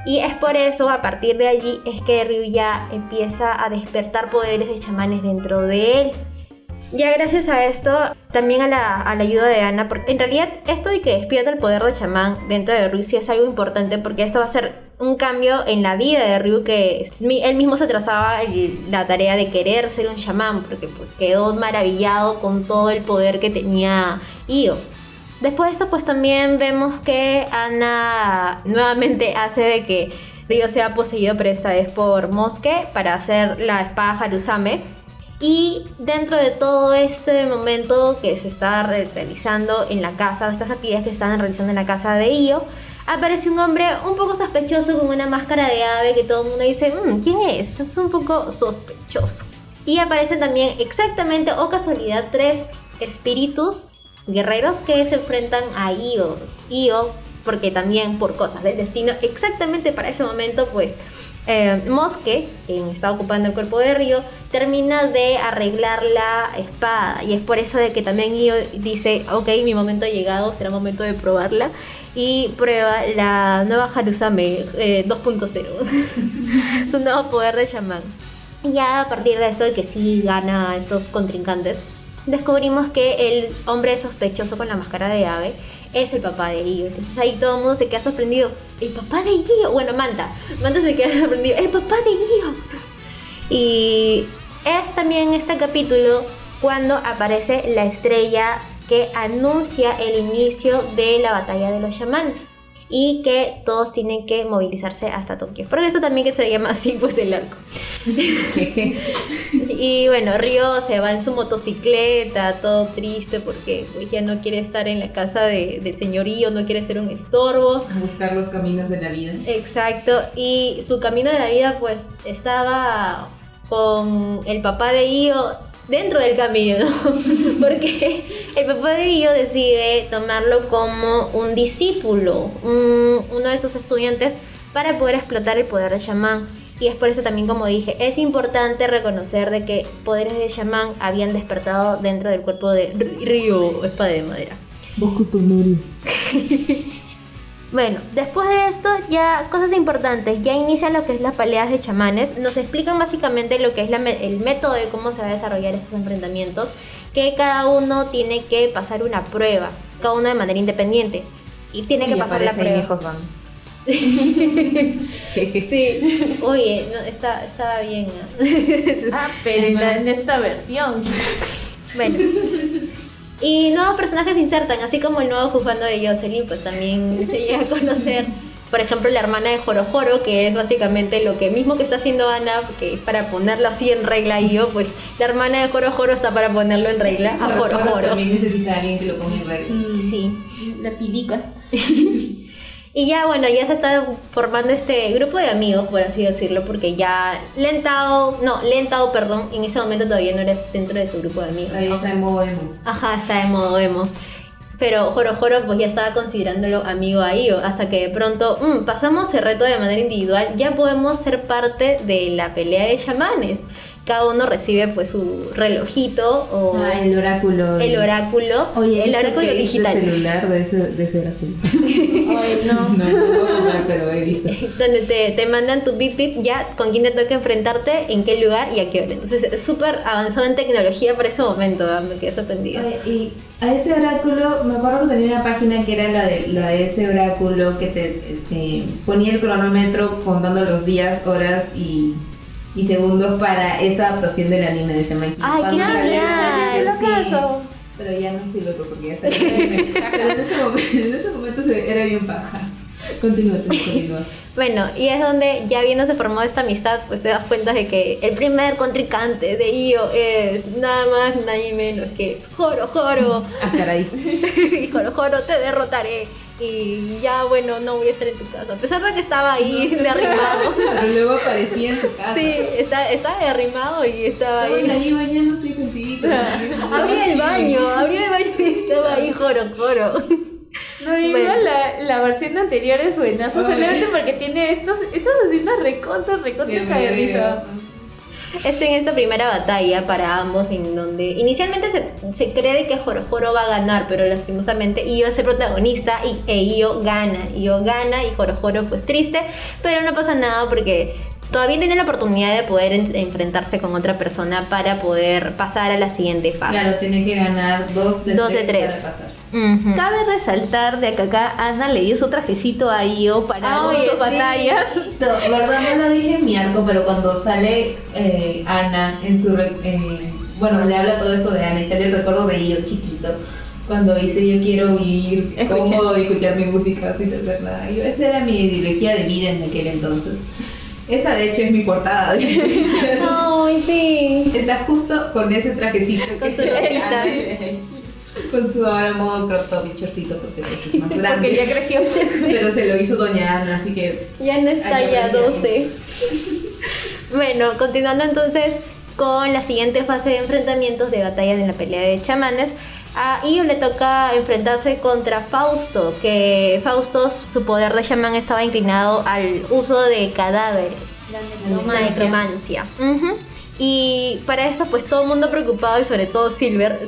Y es por eso, a partir de allí, es que Ryu ya empieza a despertar poderes de chamanes dentro de él. Ya gracias a esto, también a la, a la ayuda de Ana, porque en realidad esto de que despierta el poder de chamán dentro de Ryu sí es algo importante porque esto va a ser un cambio en la vida de Ryu que él mismo se trazaba la tarea de querer ser un chamán porque pues, quedó maravillado con todo el poder que tenía Io. Después de esto pues también vemos que Ana nuevamente hace de que Ryo sea poseído pero esta vez por Mosque para hacer la espada Harusame. Y dentro de todo este momento que se está re- realizando en la casa, estas actividades que están realizando en la casa de Io, aparece un hombre un poco sospechoso con una máscara de ave que todo el mundo dice, "Mm, ¿quién es? Es un poco sospechoso. Y aparecen también exactamente, o casualidad, tres espíritus guerreros que se enfrentan a Io. Io, porque también por cosas del destino, exactamente para ese momento, pues eh, Mosque, quien está ocupando el cuerpo de Río, termina de arreglar la espada. Y es por eso de que también Io dice, ok, mi momento ha llegado, será momento de probarla. Y prueba la nueva Harusame eh, 2.0. Su nuevo poder de chamán. Ya a partir de esto de que sí gana estos contrincantes, descubrimos que el hombre sospechoso con la máscara de ave es el papá de Io. Entonces ahí todo el mundo se queda sorprendido. El papá de Io. Bueno, Manta. Manta se queda sorprendido. El papá de Io. Y es también este capítulo cuando aparece la estrella que anuncia el inicio de la batalla de los chamanes. Y que todos tienen que movilizarse hasta Tokio. Porque eso también que se llama así, pues el arco. Y bueno, Río se va en su motocicleta, todo triste porque pues, ya no quiere estar en la casa de, del señorío, no quiere ser un estorbo. A buscar los caminos de la vida. Exacto, y su camino de la vida pues estaba con el papá de Io dentro del camino, porque el papá de Io decide tomarlo como un discípulo, un- uno de sus estudiantes, para poder explotar el poder de chamán. Y es por eso también, como dije, es importante reconocer de que poderes de chamán habían despertado dentro del cuerpo de Ryo, espada de madera. Bueno, después de esto ya cosas importantes, ya inician lo que es las peleas de chamanes, nos explican básicamente lo que es la me- el método de cómo se va a desarrollar estos enfrentamientos, que cada uno tiene que pasar una prueba, cada uno de manera independiente, y tiene que pasar la prueba. mi husband. Sí, oye, no, está, estaba bien. ¿no? Ah, pero en, la- en esta versión. Bueno. Y nuevos personajes se insertan, así como el nuevo juzgando de Jocelyn, pues también se llega a conocer. Por ejemplo, la hermana de Joro Joro, que es básicamente lo que mismo que está haciendo Ana, que es para ponerlo así en regla y yo, pues la hermana de Joro Joro está para ponerlo en regla a Joro Joro. También necesita alguien que lo ponga en regla. Sí. La pilica. Y ya, bueno, ya se está formando este grupo de amigos, por así decirlo, porque ya Lentao, no, Lentao, perdón, en ese momento todavía no eres dentro de su grupo de amigos. Ahí ¿no? está en modo emo. Ajá, está de modo emo. Pero Joro Joro pues ya estaba considerándolo amigo a Io, hasta que de pronto "Mm, pasamos el reto de manera individual, ya podemos ser parte de la pelea de chamanes. Cada uno recibe pues su relojito o Ah, el oráculo. el oráculo, Oye, el ¿esto oráculo digital. El celular de ese, de ese oráculo. Ay, no. No, no puedo comprar, pero he visto. donde te, te mandan tu bip bip ya con quién te toca enfrentarte, en qué lugar y a qué hora. Entonces es súper avanzado en tecnología para ese momento, me quedé sorprendida. Oye, y a ese oráculo, me acuerdo que tenía una página que era la de, la de ese oráculo que te, te ponía el cronómetro contando los días, horas y, y segundos para esta adaptación del anime de Shaman King. Ay, qué locazo. Pero ya no sirve pues, porque ya salió el anime. Pero en ese momento, en ese momento era bien paja. Continúa, continúa. Bueno, y es donde ya viéndose formó esta amistad, pues te das cuenta de que el primer contrincante de Io es nada más, nadie menos que Joro Joro. Ah, caray. y Joro Joro, te derrotaré. Y ya, bueno, no voy a estar en tu casa. A pesar de que estaba ahí de arrimado. Pero luego aparecía en su casa. Sí, está, estaba de arrimado y estaba Estaban ahí. ahí bañándose juntitos. Abría el baño, abría el baño y estaba ahí Joro Joro. No, igual Bueno. la, la versión anterior es buenazo, Ay. solamente porque tiene estos, estas escenas recontra, recontra Bien, Es en esta primera batalla para ambos en donde inicialmente se, se cree que Joro Joro va a ganar, pero lastimosamente Io es el protagonista y e Io gana. Io gana y Joro Joro pues triste, pero no pasa nada porque todavía tiene la oportunidad de poder en- enfrentarse con otra persona para poder pasar a la siguiente fase. Claro, tiene que ganar dos de Dos de tres. tres. para pasar. Cabe resaltar de que acá Ana le dio su trajecito a Io para Ay, sus sí. batallas. No, verdad no lo dije en mi arco, pero cuando sale eh, Ana en su... eh, bueno, le habla todo esto de Ana y sale el recuerdo de ello chiquito. Cuando dice yo quiero vivir cómodo y escuchar mi música sin hacer nada. Yo, esa era mi ideología de vida en aquel entonces. Esa de hecho es mi portada. Twitter. Ay, sí. Está justo con ese trajecito. Con que su ropita. Con su ahora modo crop top y chorcito porque pues, es más Porque grande. ya creció. Pero se lo hizo Doña Ana, así que Ya no está ya ya 12. bueno, continuando entonces con la siguiente fase de enfrentamientos de batallas en la pelea de chamanes. A Io le toca enfrentarse contra Fausto, que Fausto, su poder de chamán estaba inclinado al uso de cadáveres, la necromancia. Ujú. Y para eso, pues todo el mundo preocupado y sobre todo Silver.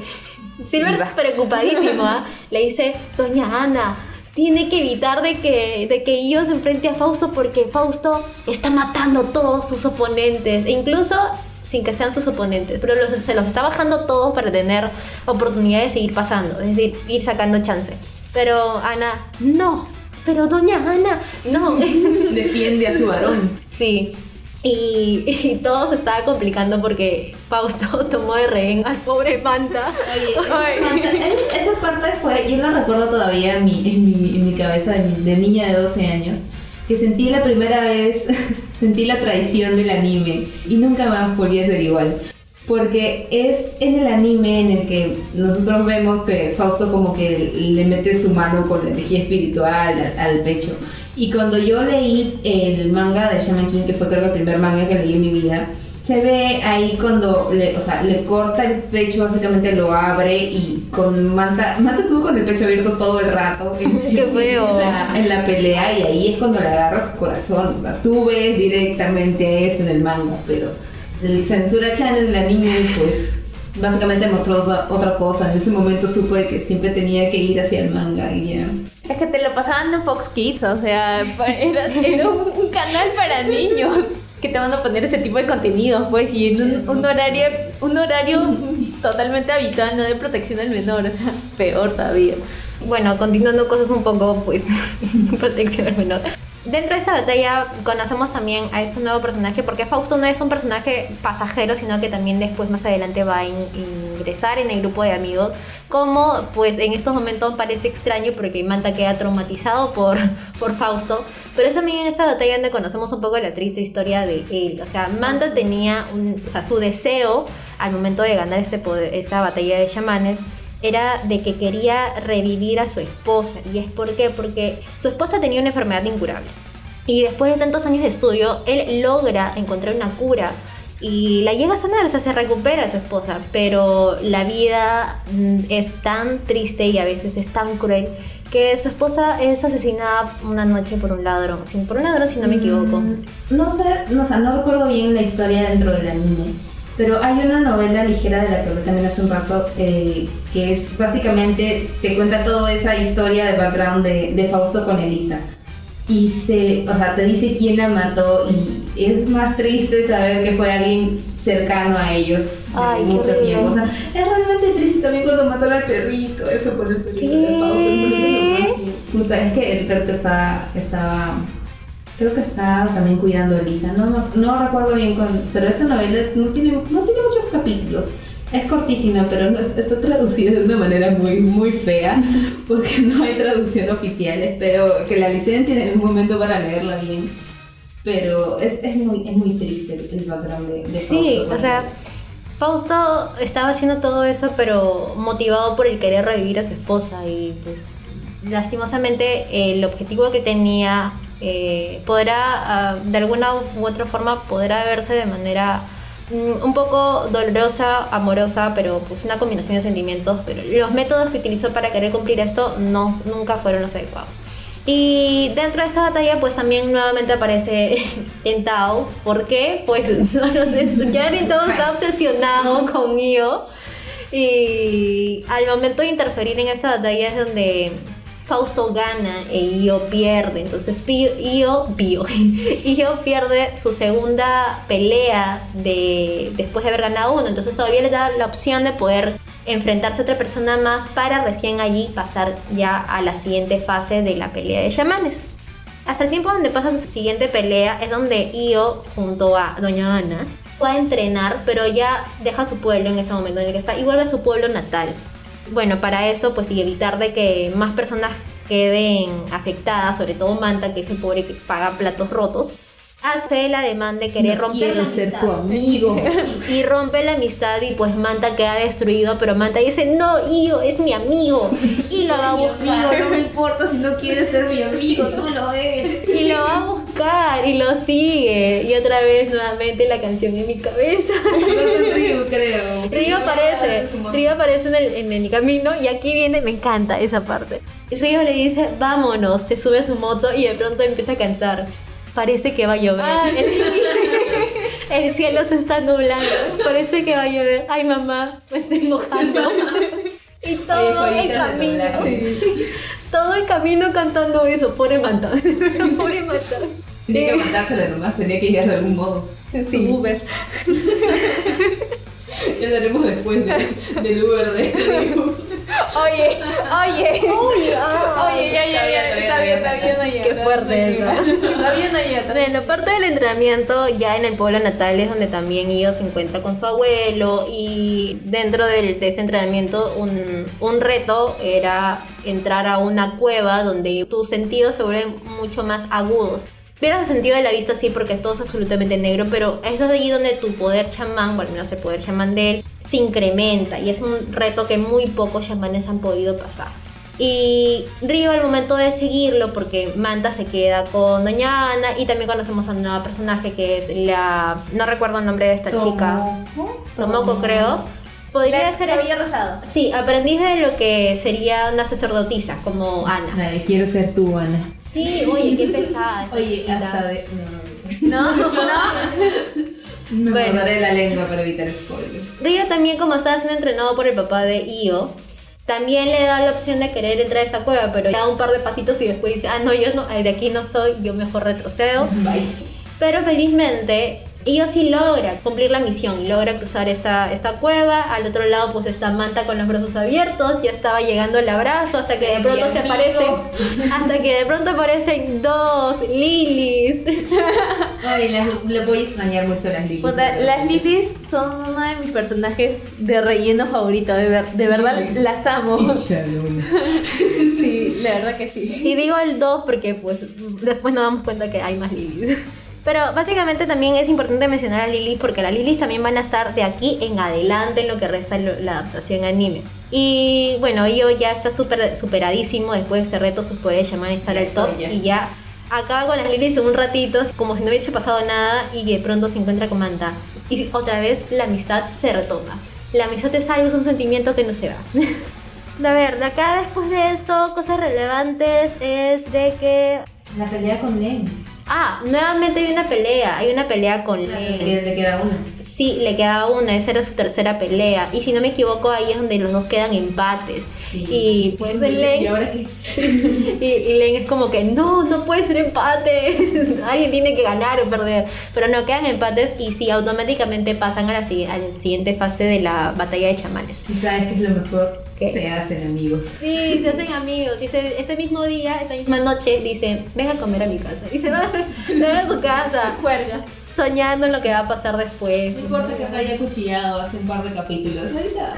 Silver es preocupadísimo, ¿ah? Le dice, Doña Ana, tiene que evitar de que, de que Io se enfrente a Fausto porque Fausto está matando a todos sus oponentes, e incluso sin que sean sus oponentes, pero los- se los está bajando todos para tener oportunidad de seguir pasando, es decir, ir sacando chance. Pero Ana, no, pero Doña Ana, no. defiende a su varón. Sí. Y, y todo se estaba complicando porque Fausto tomó de rehén al pobre Fanta. Es- Esa parte fue, yo la recuerdo todavía en mi, en mi, en mi cabeza de, de niña de 12 años, que sentí la primera vez, sentí la traición del anime y nunca más volví a ser igual. Porque es en el anime en el que nosotros vemos que Fausto como que le mete su mano con la energía espiritual al, al pecho. Y cuando yo leí el manga de Shaman King, que fue creo que el primer manga que leí en mi vida, se ve ahí cuando le, o sea, le corta el pecho, básicamente lo abre y con Manta, Manta estuvo con el pecho abierto todo el rato en, Qué feo. en la, en la pelea y ahí es cuando le agarra su corazón. O sea, tú ves directamente eso en el manga, pero el Censura Channel, el anime, pues básicamente mostró otra, cosa. En ese momento supe que siempre tenía que ir hacia el manga y ya. Es que te lo pasaban en Fox Kids, o sea, era, era un, un canal para niños que te van a poner ese tipo de contenidos, pues, y en un, un horario, un horario totalmente habitual, no de protección al menor, o sea, peor todavía. Bueno, continuando cosas un poco, pues, protección al menor. Dentro de esta batalla conocemos también a este nuevo personaje, porque Fausto no es un personaje pasajero, sino que también después más adelante va a in- ingresar en el grupo de amigos. Como pues en estos momentos parece extraño porque Manta queda traumatizado por, por Fausto, pero es también en esta batalla donde conocemos un poco la triste historia de él. O sea, Manta tenía un, o sea, su deseo al momento de ganar este poder- esta batalla de chamanes era de que quería revivir a su esposa. ¿Y es por qué? Porque su esposa tenía una enfermedad incurable. Y después de tantos años de estudio, él logra encontrar una cura y la llega a sanar, o sea, se recupera a su esposa, pero la vida mm, es tan triste y a veces es tan cruel que su esposa es asesinada una noche por un ladrón, por un ladrón si no me equivoco. Mm, No sé, no, o no recuerdo bien la historia dentro del anime, pero hay una novela ligera de la que hablé también hace un rato, eh, que es básicamente, te cuenta toda esa historia de background de, de Fausto con Elisa. Y se, o sea, te dice quién la mató y es más triste saber que fue alguien cercano a ellos de Ay, mucho tiempo. O sea, es realmente triste también cuando matan al perrito, fue por el perrito de. Fausto. es. Puta, que el perrito está, estaba Creo que está también cuidando a Elisa. No, no, no recuerdo bien, con, pero esa novela no tiene, no tiene muchos capítulos. Es cortísima, pero no es- está traducida de una manera muy, muy fea, porque no hay traducción oficial. Espero que la licencien en un momento para leerla bien. Pero es, es, muy, es muy triste el, el background de, de Sí, Fausto, o sea, Fausto estaba haciendo todo eso, pero motivado por el querer revivir a su esposa y pues lastimosamente el objetivo que tenía eh, podrá ah, de alguna u otra forma podrá verse de manera mm, un poco dolorosa, amorosa, pero pues una combinación de sentimientos, pero los métodos que utilizó para querer cumplir esto no nunca fueron los adecuados. Y dentro de esta batalla, pues también nuevamente aparece Entao. ¿Por qué? Pues no lo sé. Ya Entao está obsesionado con Io. Y al momento de interferir en esta batalla es donde Fausto gana e Io pierde. Entonces Pio- Io, Pio, Io pierde su segunda pelea de, después de haber ganado uno. Entonces todavía le da la opción de poder enfrentarse a otra persona más para recién allí pasar ya a la siguiente fase de la pelea de chamanes. Hasta el tiempo donde pasa su siguiente pelea es donde Io junto a Doña Ana va a entrenar, pero ya deja su pueblo en ese momento en el que está y vuelve a su pueblo natal. Bueno, para eso, pues y evitar de que más personas queden afectadas, sobre todo Manta, que es el pobre que paga platos rotos, hace la demanda de querer No romper la quiero ser amistad. tu amigo. Y rompe la amistad y pues Manta queda destruido, pero Manta dice, no, Io es mi amigo. Y lo va a buscar. Amigo, no me importa si no quieres ser mi amigo, tú lo eres. Y lo va a buscar y lo sigue. Y otra vez nuevamente la canción en mi cabeza. Río, aparece, Río aparece en el, en el camino y aquí viene, me encanta esa parte. Río le dice, vámonos, se sube a su moto y de pronto empieza a cantar. Parece que va a llover. el cielo se está nublando. Parece que va a llover. Ay mamá, me estoy mojando. Y todo el camino. Todo el camino cantando eso. Pobre Manta. Pobre Manta. Tenía que mandársela nomás, tenía que llegar de algún modo. Sí. Su Uber. Ya hablaremos después de- del Uber de. Oye, oye. Uy, ah. Oye, ya, ya, ya. Está bien, está bien, Nayara. Qué fuerte eso. Está bien. Bueno, parte del entrenamiento ya en el pueblo natal es donde también Io se encuentra con su abuelo y dentro del- de ese entrenamiento un, un reto era entrar a una cueva donde tus sentidos se vuelven mucho más agudos. Pierdes el sentido de la vista sí porque todo es absolutamente negro, pero es allí donde tu poder chamán, o al menos el poder chamán de él, se incrementa y es un reto que muy pocos chamanes han podido pasar. Y Río al momento de seguirlo, porque Manta se queda con Doña Ana y también conocemos a un nuevo personaje que es la... no recuerdo el nombre de esta chica. Tomoko creo. Podría ser... Cabello rosado. Sí, aprendiz de lo que sería una sacerdotisa como Ana. La de quiero ser tú, Ana. Sí, oye, qué pesada. esta Oye, chiquita. hasta de. No, No, no. Me Bueno. morderé la lengua para evitar spoilers. Río también, como estaba siendo entrenado por el papá de Io, también le da la opción de querer entrar a esta cueva, pero da un par de pasitos y después dice, ah, no, yo no, de aquí no soy, yo mejor retrocedo. Pero felizmente, Io sí logra cumplir la misión y logra cruzar esta, esta cueva. Al otro lado, pues está Manta con los brazos abiertos, ya estaba llegando el abrazo hasta que de pronto se aparecen, hasta que de pronto aparecen dos lilies. Ay, las, le voy a extrañar mucho las lilies. Puta, las Lilies son uno de mis personajes de relleno favorito, de, ver- de verdad Lilies. las amo. Sí, la verdad que sí. Y digo el 2 porque pues después nos damos cuenta que hay más lilies. Pero básicamente también es importante mencionar a Lilith porque las Lilith también van a estar de aquí en adelante en lo que resta la adaptación anime. Y bueno, yo ya está súper superadísimo después de este reto, sus poderes llaman estar al top ya. y ya acaba con las Lilith en un ratito, como si no hubiese pasado nada y de pronto se encuentra con Manta. Y otra vez la amistad se retoma. La amistad es algo, es un sentimiento que no se va. A ver, de acá después de esto, cosas relevantes es de que La pelea con Len. Ah, nuevamente hay una pelea, hay una pelea con Len. le queda una. Sí, le queda una, esa era su tercera pelea. Y si no me equivoco, ahí es donde los dos quedan empates. Sí. Y pues ¿Y Len, ahora qué? y, y Len es como que no, no puede ser empate. Alguien tiene que ganar o perder. Pero no, quedan empates y sí, automáticamente pasan a la, a la siguiente fase de la batalla de chamanes. ¿Y sabes qué es lo mejor? ¿Qué? Se hacen amigos. Sí, se hacen amigos. Dice, ese mismo día, esa misma noche, dice, ven a comer a mi casa. Y se va, se a su casa. Juerga. Soñando en lo que va a pasar después. No importa que se haya cuchillado hace un par de capítulos. Ahorita.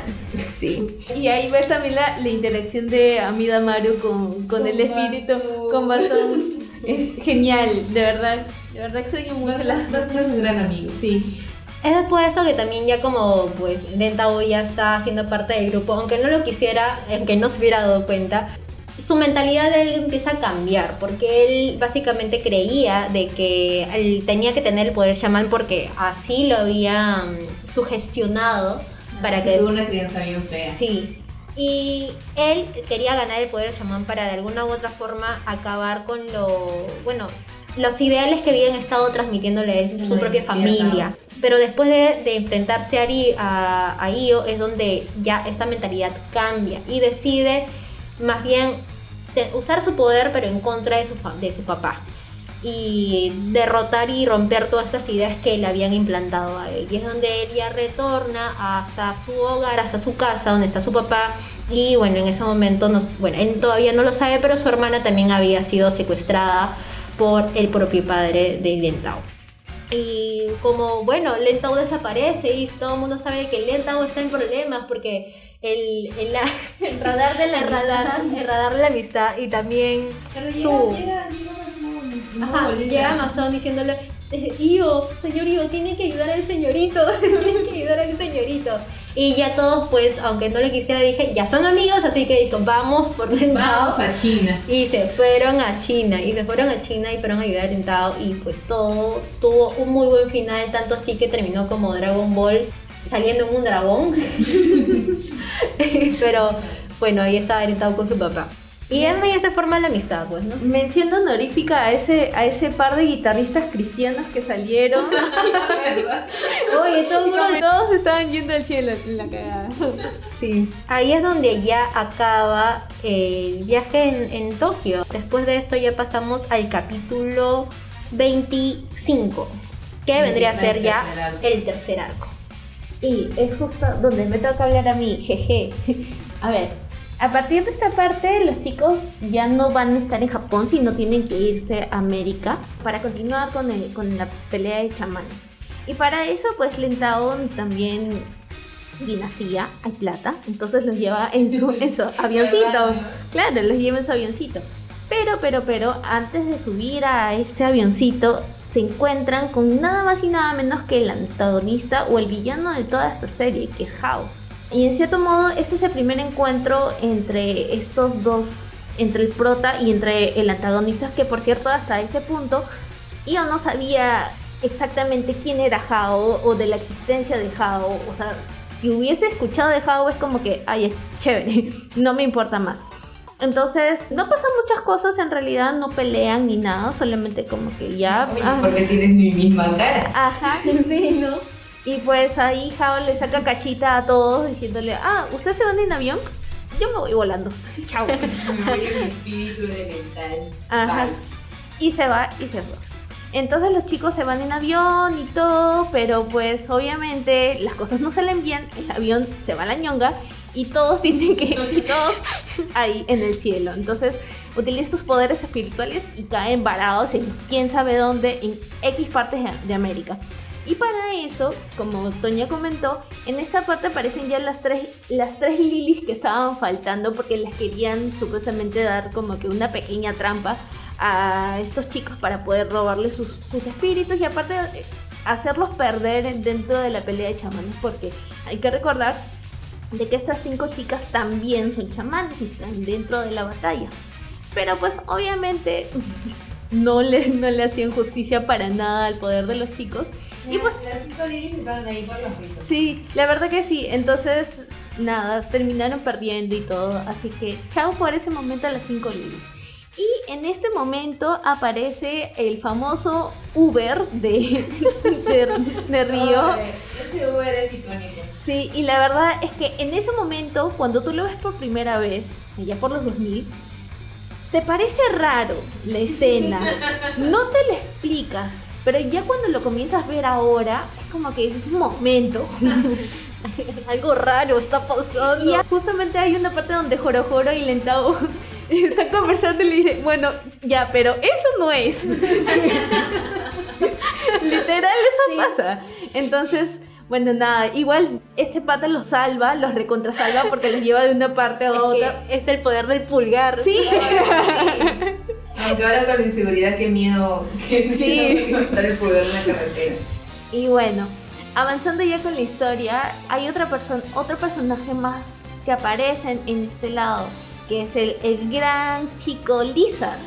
Sí. Y ahí ves también la, la interacción de Amida Maru con, con el espíritu, con Basón. Es genial, de verdad. De verdad extraño mucho las Las es un gran amigo. Sí. Es después de eso que también ya como pues Dentao ya está haciendo parte del grupo, aunque no lo quisiera, aunque no se hubiera dado cuenta, su mentalidad de él empieza a cambiar, porque él básicamente creía de que él tenía que tener el poder chamán porque así lo habían sugestionado para que Tuvo una crianza bien fea. Sí. Y él quería ganar el poder chamán para de alguna u otra forma acabar con lo, bueno, los ideales que habían estado transmitiéndole a su propia familia. Pero después de, de enfrentarse a, Ari- a, a Io es donde ya esta mentalidad cambia y decide más bien usar su poder pero en contra de su, de su papá y derrotar y romper todas estas ideas que le habían implantado a él. Y es donde él ya retorna hasta su hogar, hasta su casa, donde está su papá. Y bueno, en ese momento, bueno, él todavía no lo sabe, pero su hermana también había sido secuestrada por el propio padre de Lentao. Y como, bueno, Lentao desaparece y todo el mundo sabe que Lentao está en problemas porque el, el, la- El radar de la el radar, el radar de la amistad y también Pero llega, Su- llega, llega Amazon, no, Ajá, Bolivia. llega Amazon diciéndole, eh, Io, señor Io, tiene que ayudar al señorito, tiene que ayudar al señorito. Y ya todos, pues, aunque no lo quisiera, dije, ya son amigos, así que dijo, vamos por. Vamos a China. Y se fueron a China, y se fueron a China y fueron a ayudar a Lentao. Y pues todo tuvo un muy buen final, tanto así que terminó como Dragon Ball saliendo en un dragón. Pero bueno, ahí estaba Lentao con su papá. Y es de esa forma la amistad, pues, ¿no? Mención honorífica a ese, a ese par de guitarristas cristianos que salieron. Oye, todo mundo todos estaban yendo al cielo en la cagada. Sí, ahí es donde ya acaba el viaje en, en Tokio. Después de esto ya pasamos al capítulo 25, que vendría a ser ya tercer arco. el tercer arco. Y es justo donde me toca hablar a mí, jeje. A ver, a partir de esta parte los chicos ya no van a estar en Japón, sino tienen que irse a América para continuar con, el- con la pelea de chamanes. Y para eso pues Lentaon también dinastía, hay plata, entonces los lleva en su, en su avioncito. Claro, los lleva en su avioncito. Pero, pero, pero, antes de subir a este avioncito, se encuentran con nada más y nada menos que el antagonista o el villano de toda esta serie, que es Hao. Y en cierto modo, este es el primer encuentro entre estos dos, entre el prota y entre el antagonista, que por cierto, hasta ese punto, yo no sabía exactamente quién era Hao o de la existencia de Hao. O sea, si hubiese escuchado de Hao es como que, ay, es chévere, no me importa más. Entonces, no pasan muchas cosas, en realidad no pelean ni nada, solamente como que ya... ah, Porque tienes mi misma cara. Ajá, sí, ¿no? Y pues ahí Hao le saca cachita a todos diciéndole, ah, ¿ustedes se van en avión? Yo me voy volando. Chao. Me voy en mi espíritu elemental. Ajá. Vibes. Y se va y se fue. Entonces los chicos se van en avión y todo, pero pues obviamente las cosas no salen bien, el avión se va a la ñonga y todos tienen que y todos ahí en el cielo. Entonces utiliza sus poderes espirituales y caen varados en quién sabe dónde, en X partes de- América. Y para eso, como Toña comentó, en esta parte aparecen ya las tres, las tres lilies que estaban faltando porque les querían supuestamente dar como que una pequeña trampa a estos chicos para poder robarles sus, sus espíritus y aparte eh, hacerlos perder en- dentro de la pelea de chamanes porque hay que recordar de que estas cinco chicas también son chamanes y están dentro de la batalla. Pero pues obviamente no le, no le hacían justicia para nada al poder de los chicos. Y pues las cinco ahí por los ritos. Sí, la verdad que sí. Entonces, nada, terminaron perdiendo y todo. Así que, chao por ese momento a las 5 lilies. Y en este momento aparece el famoso Uber de, de, de Río. Ese Uber es icónico. Sí, y la verdad es que en ese momento, cuando tú lo ves por primera vez, allá por los 2000, te parece raro la escena. No te lo explicas, pero ya cuando lo comienzas a ver ahora, es como que es un momento. Algo raro está pasando. Y ya justamente hay una parte donde Joro Joro y Lentao están conversando y le dicen, bueno, ya, pero eso no es. Literal, eso pasa. Entonces, bueno, nada, igual este pata los salva, los recontrasalva porque los lleva de una parte a Es otra. que es el poder del pulgar. Sí, Aunque ahora con la inseguridad, qué miedo. Qué Sí. miedo encontrar el poder en la carretera. y bueno, avanzando ya con la historia, hay otra persona, otro personaje más que aparece en, en este lado, que es el, el gran chico Lizard.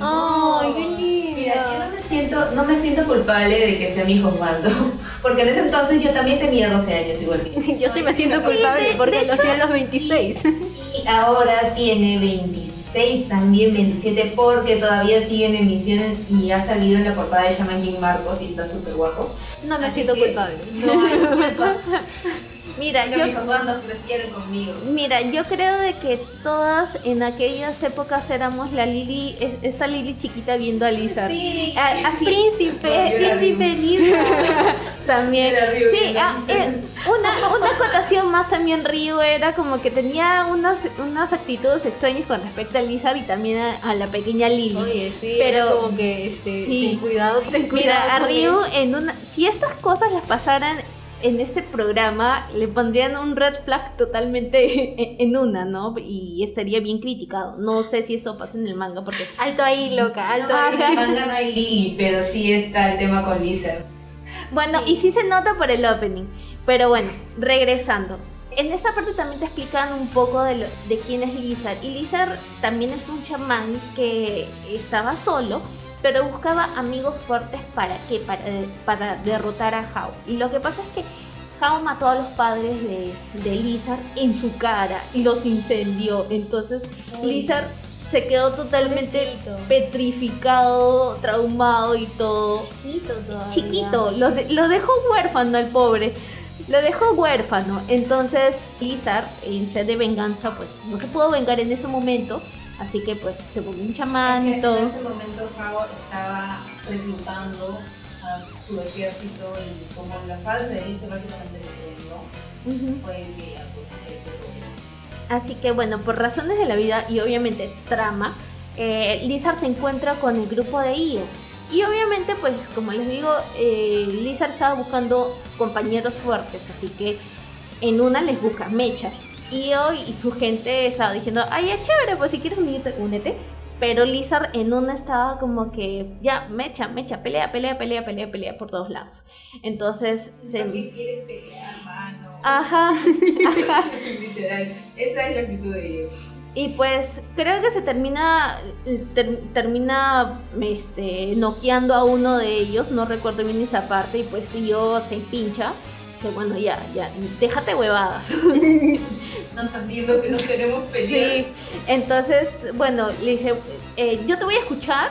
Ay, qué lindo. Mira, yo no me, siento, no me siento culpable de que sea mi hijo Osvaldo. Porque en ese entonces yo también tenía 12 años igual que Yo sí me siento culpable porque los vi a los 26. Y ahora tiene 26, también 27, porque todavía sigue en emisiones y ha salido en la portada de Shaman King Marcos y está súper guapo. No me Así siento que culpable. No hay culpa. Mira, yo, mis Osvaldos crecieron conmigo. Mira, yo creo de que todas en aquellas épocas éramos la Lili, es- esta Lili chiquita viendo a Lizard. Sí. Ah, así, Príncipe, príncipe Lisa. también. Ryu Sí, a ah, eh, una, una acotación más también Ryu era como que tenía unas, unas actitudes extrañas con respecto a Lizard y también a, a la pequeña Lili. Oye, sí, Pero- era como que este, Sí. ten cuidado, ten cuidado. Mira, a él. en una. Si estas cosas las pasaran en este programa, le pondrían un red flag totalmente en, una, ¿no? Y estaría bien criticado. No sé si eso pasa en el manga porque. Alto ahí, loca, alto Ajá. En el ahí. manga no hay Lily, pero sí está el tema con Lizard. Bueno, y sí se nota por el opening. Pero bueno, regresando. En esta parte también te explican un poco de, lo- de quién es Lizard. Y Lizard también es un chamán que estaba solo, pero buscaba amigos fuertes para qué? Para, para derrotar a Hao. Y lo que pasa es que Hao mató a los padres de, de Lizard en su cara y los incendió. Entonces Lizard se quedó totalmente Pobrecito. petrificado, traumado y todo Chiquito todavía. chiquito, lo, de- lo dejó huérfano al pobre. Lo dejó huérfano. Entonces, Lizard, en sed de venganza, pues no se pudo vengar en ese momento. Así que, pues, se volvió un chamán y todo. En ese momento Hao estaba reclutando a su ejército y como la le creyó, Ujú. fue que se lo- Así que, bueno, por razones de la vida y obviamente trama, eh, Lizard se encuentra con el grupo de Io. Y obviamente, pues, como les digo, eh, Lizard estaba buscando compañeros fuertes. Así que en una les busca Mecha. Io y su gente estaba diciendo, ay, es chévere, pues si quieres unirte, únete. Pero Lizard en una estaba como que, ya, mecha, mecha, pelea, pelea, pelea, pelea, pelea por todos lados. Entonces se... ¿Por qué quieres pelear, mano? Ajá, ajá. Literal, esa es la actitud de ellos. Y pues creo que se termina ter- termina este noqueando a uno de ellos, no recuerdo bien esa parte, y pues si yo se pincha, que bueno ya, ya, déjate huevadas. No estás viendo que no queremos pelear. Sí, entonces, bueno, le dije, eh, yo te voy a escuchar,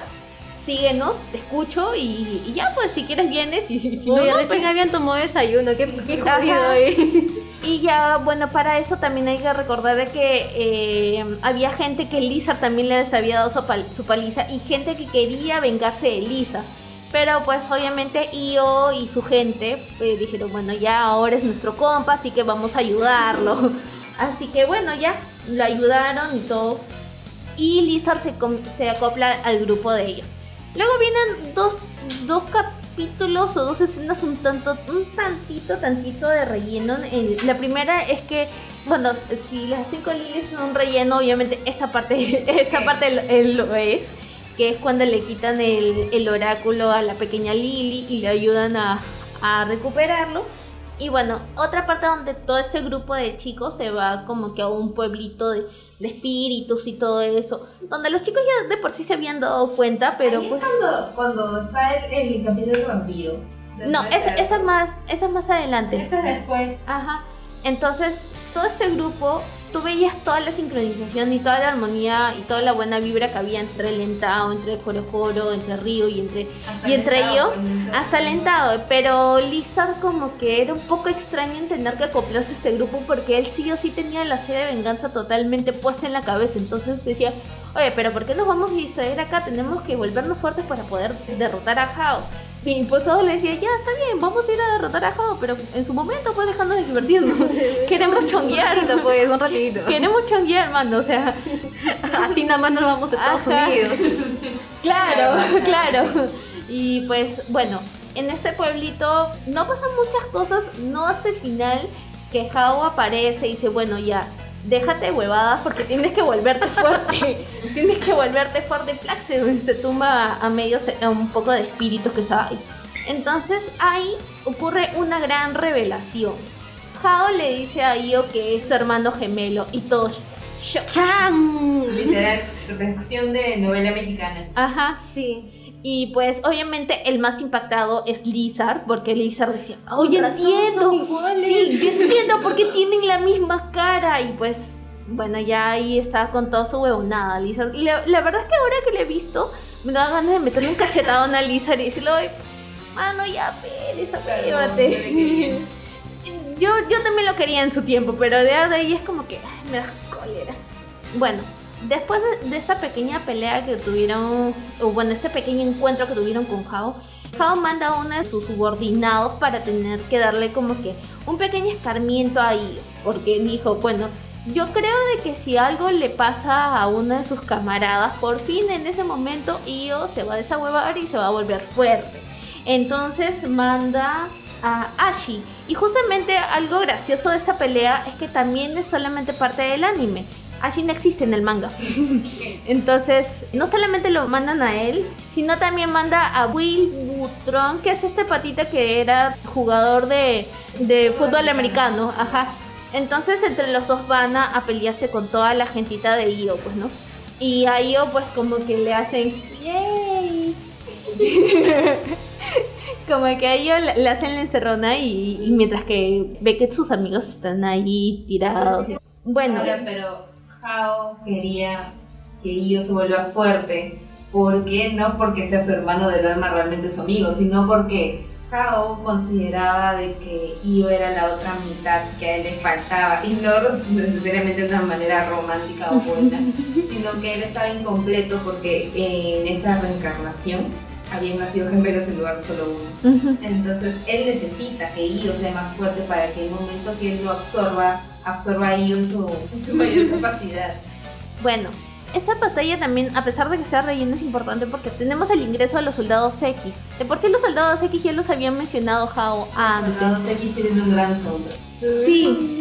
síguenos, te escucho y, y ya, pues si quieres vienes y si, si no, Oye, no, recién pues, habían tomado desayuno, qué, qué jodido. Y ya, bueno, para eso también hay que recordar de que eh, había gente que Lisa también les había dado su, pal- su paliza y gente que quería vengarse de Lisa. Pero pues obviamente Io y su gente eh, dijeron, bueno, ya ahora es nuestro compa, así que vamos a ayudarlo. Así que bueno, ya lo ayudaron y todo. Y Lizard se, se acopla al grupo de ellos. Luego vienen dos, dos capítulos o dos escenas un tanto, un tantito, tantito de relleno. La primera es que, bueno, si las cinco lilies son un relleno, obviamente esta parte, esta parte lo- eh, lo es. Que es cuando le quitan el, el oráculo a la pequeña Lily y le ayudan a, a recuperarlo. Y bueno, otra parte donde todo este grupo de chicos se va como que a un pueblito de, de espíritus y todo eso, donde los chicos ya de por sí se habían dado cuenta, pero Ahí es pues... cuando, cuando está el, el capítulo del vampiro. No, esa, esa es más, esa es más adelante. Esto es después. Ajá. Entonces, todo este grupo, tú veías toda la sincronización y toda la armonía y toda la buena vibra que había entre el Lentao, entre Joro Joro, entre Río y entre, Hasta y entre ellos, pues, hasta Lentao. Pero Lizard como que era un poco extraño en tener que acoplarse a este grupo porque él sí o sí tenía la sed de venganza totalmente puesta en la cabeza. Entonces decía, oye, pero ¿por qué nos vamos a distraer acá? Tenemos que volvernos fuertes para poder derrotar a Hao. Y pues todos le decía, ya está bien, vamos a ir a derrotar a Hao, pero en su momento pues dejando de divertirnos. Queremos chonguear. pues, un ratito. Queremos chonguear, mano, o sea, Así nada más nos vamos a Estados Ajá. Unidos. claro, claro. Y pues bueno, en este pueblito no pasan muchas cosas, no hasta el final que Hao aparece y dice, bueno ya, déjate huevadas porque tienes que volverte fuerte, tienes que volverte fuerte. Plax se, se tumba a medio, a un poco de espíritus que estaba ahí. Entonces ahí ocurre una gran revelación. Hao le dice a Io que es su hermano gemelo y todos. ¡Chan! Literal, reacción de novela mexicana. Ajá. Sí. Y pues obviamente el más impactado es Lizard, porque Lizard decía, oye, razón, entiendo. son iguales". Sí, yo entiendo por qué tienen la misma cara. Y pues, bueno, ya ahí está con toda su huevonada Lizard. Y la, la verdad es que ahora que le he visto, me da ganas de meterle un cachetado a Lizard y decirle, oye, mano, ya, llévate. Yo, yo también lo quería en su tiempo, pero de ahí es como que ay, me da cólera. Bueno, después de, esta pequeña pelea que tuvieron, o bueno, este pequeño encuentro que tuvieron con Hao, Hao manda a uno de sus subordinados para tener que darle como que un pequeño escarmiento ahí, porque dijo, bueno, yo creo de que si algo le pasa a uno de sus camaradas, por fin en ese momento Io se va a desahuevar y se va a volver fuerte. Entonces manda a Ashi. Y justamente algo gracioso de esta pelea es que también es solamente parte del anime. Ashi no existe en el manga. Entonces, no solamente lo mandan a él, sino también manda a Will Butron, que es este patita que era jugador de, de fútbol americano. Ajá. Entonces, entre los dos van a, a pelearse con toda la gentita de Io, pues, ¿no? Y a Io, pues, como que le hacen. ¡Yay! Como que a ellos le hacen la encerrona y, y mientras que ve que sus amigos están ahí tirados. Bueno, Ahora, pero Hao quería que Io se vuelva fuerte. ¿Por qué? No porque sea su hermano del alma realmente su amigo, sino porque Hao consideraba de que Io era la otra mitad que a él le faltaba. Y no necesariamente de una manera romántica o buena, sino que él estaba incompleto porque en esa reencarnación habían nacido gemelos en lugar de solo uno. Entonces él necesita que Io sea más fuerte para que el momento que él lo absorba, absorba a Io en su, en su mayor capacidad. bueno. Esta batalla también, a pesar de que sea relleno, es importante porque tenemos el ingreso a los soldados X. De por sí los soldados X ya los habían mencionado Hao antes. Soldados X tienen un gran soundtrack. Sí,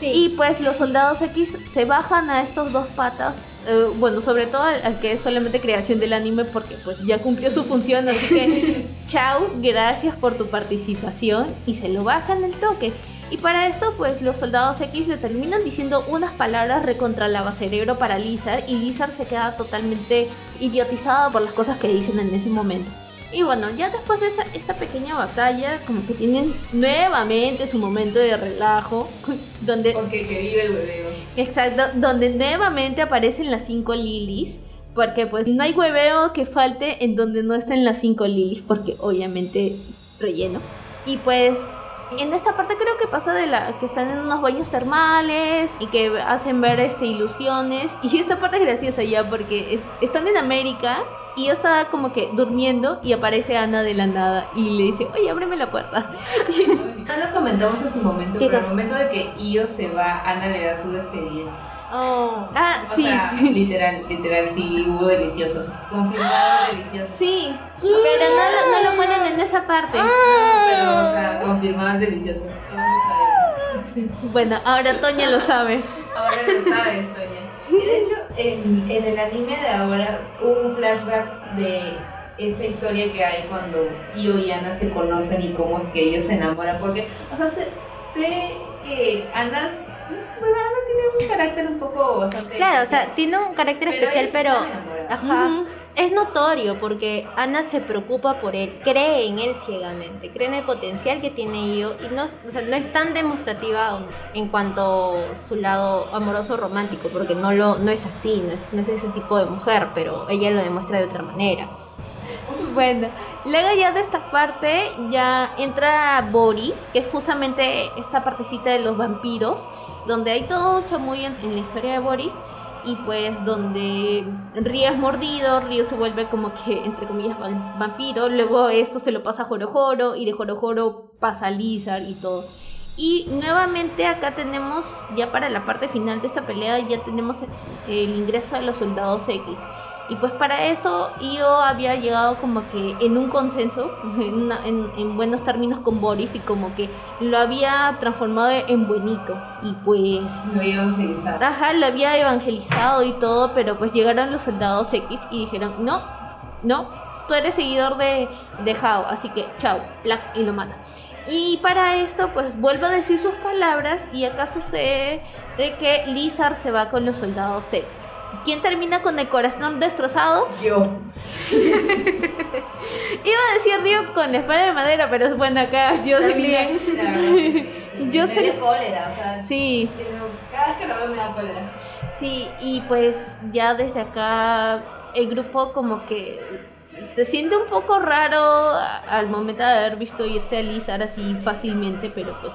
Sí. Y pues los soldados X se bajan a estos dos patas. eh, bueno, sobre todo al, al que es solamente creación del anime porque pues ya cumplió su función. Así que, chao, gracias por tu participación. Y se lo bajan el toque. Y para esto pues los soldados X le terminan diciendo unas palabras recontra cerebro para Lizard. Y Lizard se queda totalmente idiotizada por las cosas que dicen en ese momento. Y bueno, ya después de esta, esta pequeña batalla, como que tienen nuevamente su momento de relajo, donde Porque el que vive el hueveo. Exacto, donde nuevamente aparecen las cinco lilies. Porque pues no hay hueveo que falte en donde no estén las cinco lilies, porque obviamente relleno. Y pues en esta parte creo que pasa de la que están en unos baños termales y que hacen ver este ilusiones. Y esta parte es graciosa ya porque es- están en América y yo estaba como que durmiendo y aparece Ana de la nada y le dice, oye, ábreme la puerta. No lo comentamos en su momento, ¿Qué pero cosa? al momento de que Io se va, Ana le da su despedida. Oh. Ah, O sí. sea, literal, literal, sí hubo delicioso. Confirmado delicioso. Sí, pero no, lo- no lo ponen en esa parte. Pero, o sea, confirmado delicioso. Vamos a ver. Bueno, ahora Toña lo sabe. Ahora lo sabes, Toña. Y de hecho, en, en el anime de ahora hubo un flashback de esta historia que hay cuando Io y Ana se conocen y cómo es que ellos se enamoran. Porque, o sea, se ve que Ana, bueno, Ana tiene un carácter un poco bastante. Claro, o sea, tiene un carácter Pero especial, pero. Ajá. Es notorio porque Ana se preocupa por él, cree en él ciegamente, cree en el potencial que tiene Io y no, o sea, no es tan demostrativa en cuanto a su lado amoroso romántico, porque no, lo, no es así, no es, ese tipo de mujer, pero ella lo demuestra de otra manera. Bueno, luego ya de esta parte ya entra Boris, que es justamente esta partecita de los vampiros, donde hay todo un chamuyo en, en la historia de Boris y pues donde Río es mordido, Río se vuelve como que entre comillas vampiro, luego esto se lo pasa a Jorojoro y de Jorojoro pasa a Lizard y todo. Y nuevamente acá tenemos, ya para la parte final de esta pelea, ya tenemos el ingreso de los soldados X. Y pues para eso Io había llegado como que en un consenso, en, una- en- en buenos términos con Boris y como que lo había transformado en buenito. Y pues Lo iba a utilizar. Ajá, lo había evangelizado y todo, pero pues llegaron los soldados X y dijeron, no, no, tú eres seguidor de, de Hao, así que chao, plac, y lo mata. Y para esto, pues vuelve a decir sus palabras y acá sucede de que Lizard se va con los soldados X. ¿Quién termina con el corazón destrozado? Yo. Iba a decir Río con la espada de madera, pero bueno, acá yo También. Verdad que sí. Yo me dio cólera, o sea. Sí, Cada vez que lo veo me da cólera. Sí, y pues ya desde acá el grupo como que se siente un poco raro al momento de haber visto irse a Lizard así fácilmente, pero pues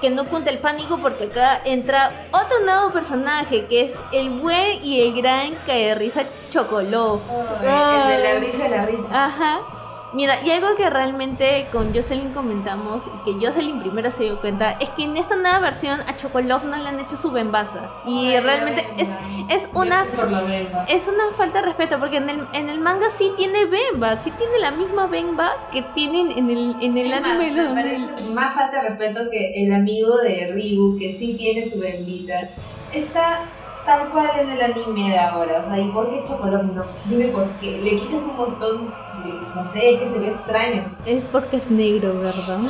que no cuente el pánico porque acá entra otro nuevo personaje que es el buen y el gran cae de risa Chocoló. el de la brisa de la risa. Ajá. Mira, y algo que realmente con Jocelyn comentamos y que Jocelyn primero se dio cuenta es que en esta nueva versión a Chocolov no le han hecho su bembaza. Y Ay, realmente es, es una es una falta de respeto porque en el, en el manga sí tiene bemba, sí tiene la misma bemba que tienen en el, en el Es más, anime. me parece más falta de respeto que el amigo de Ryu, que sí tiene su bembita, está tal cual en el anime de ahora. O sea, ¿y por qué Chocolate no? Dime por qué. Le quitas un montón no sé, que se ve extraño. Es porque es negro, ¿verdad?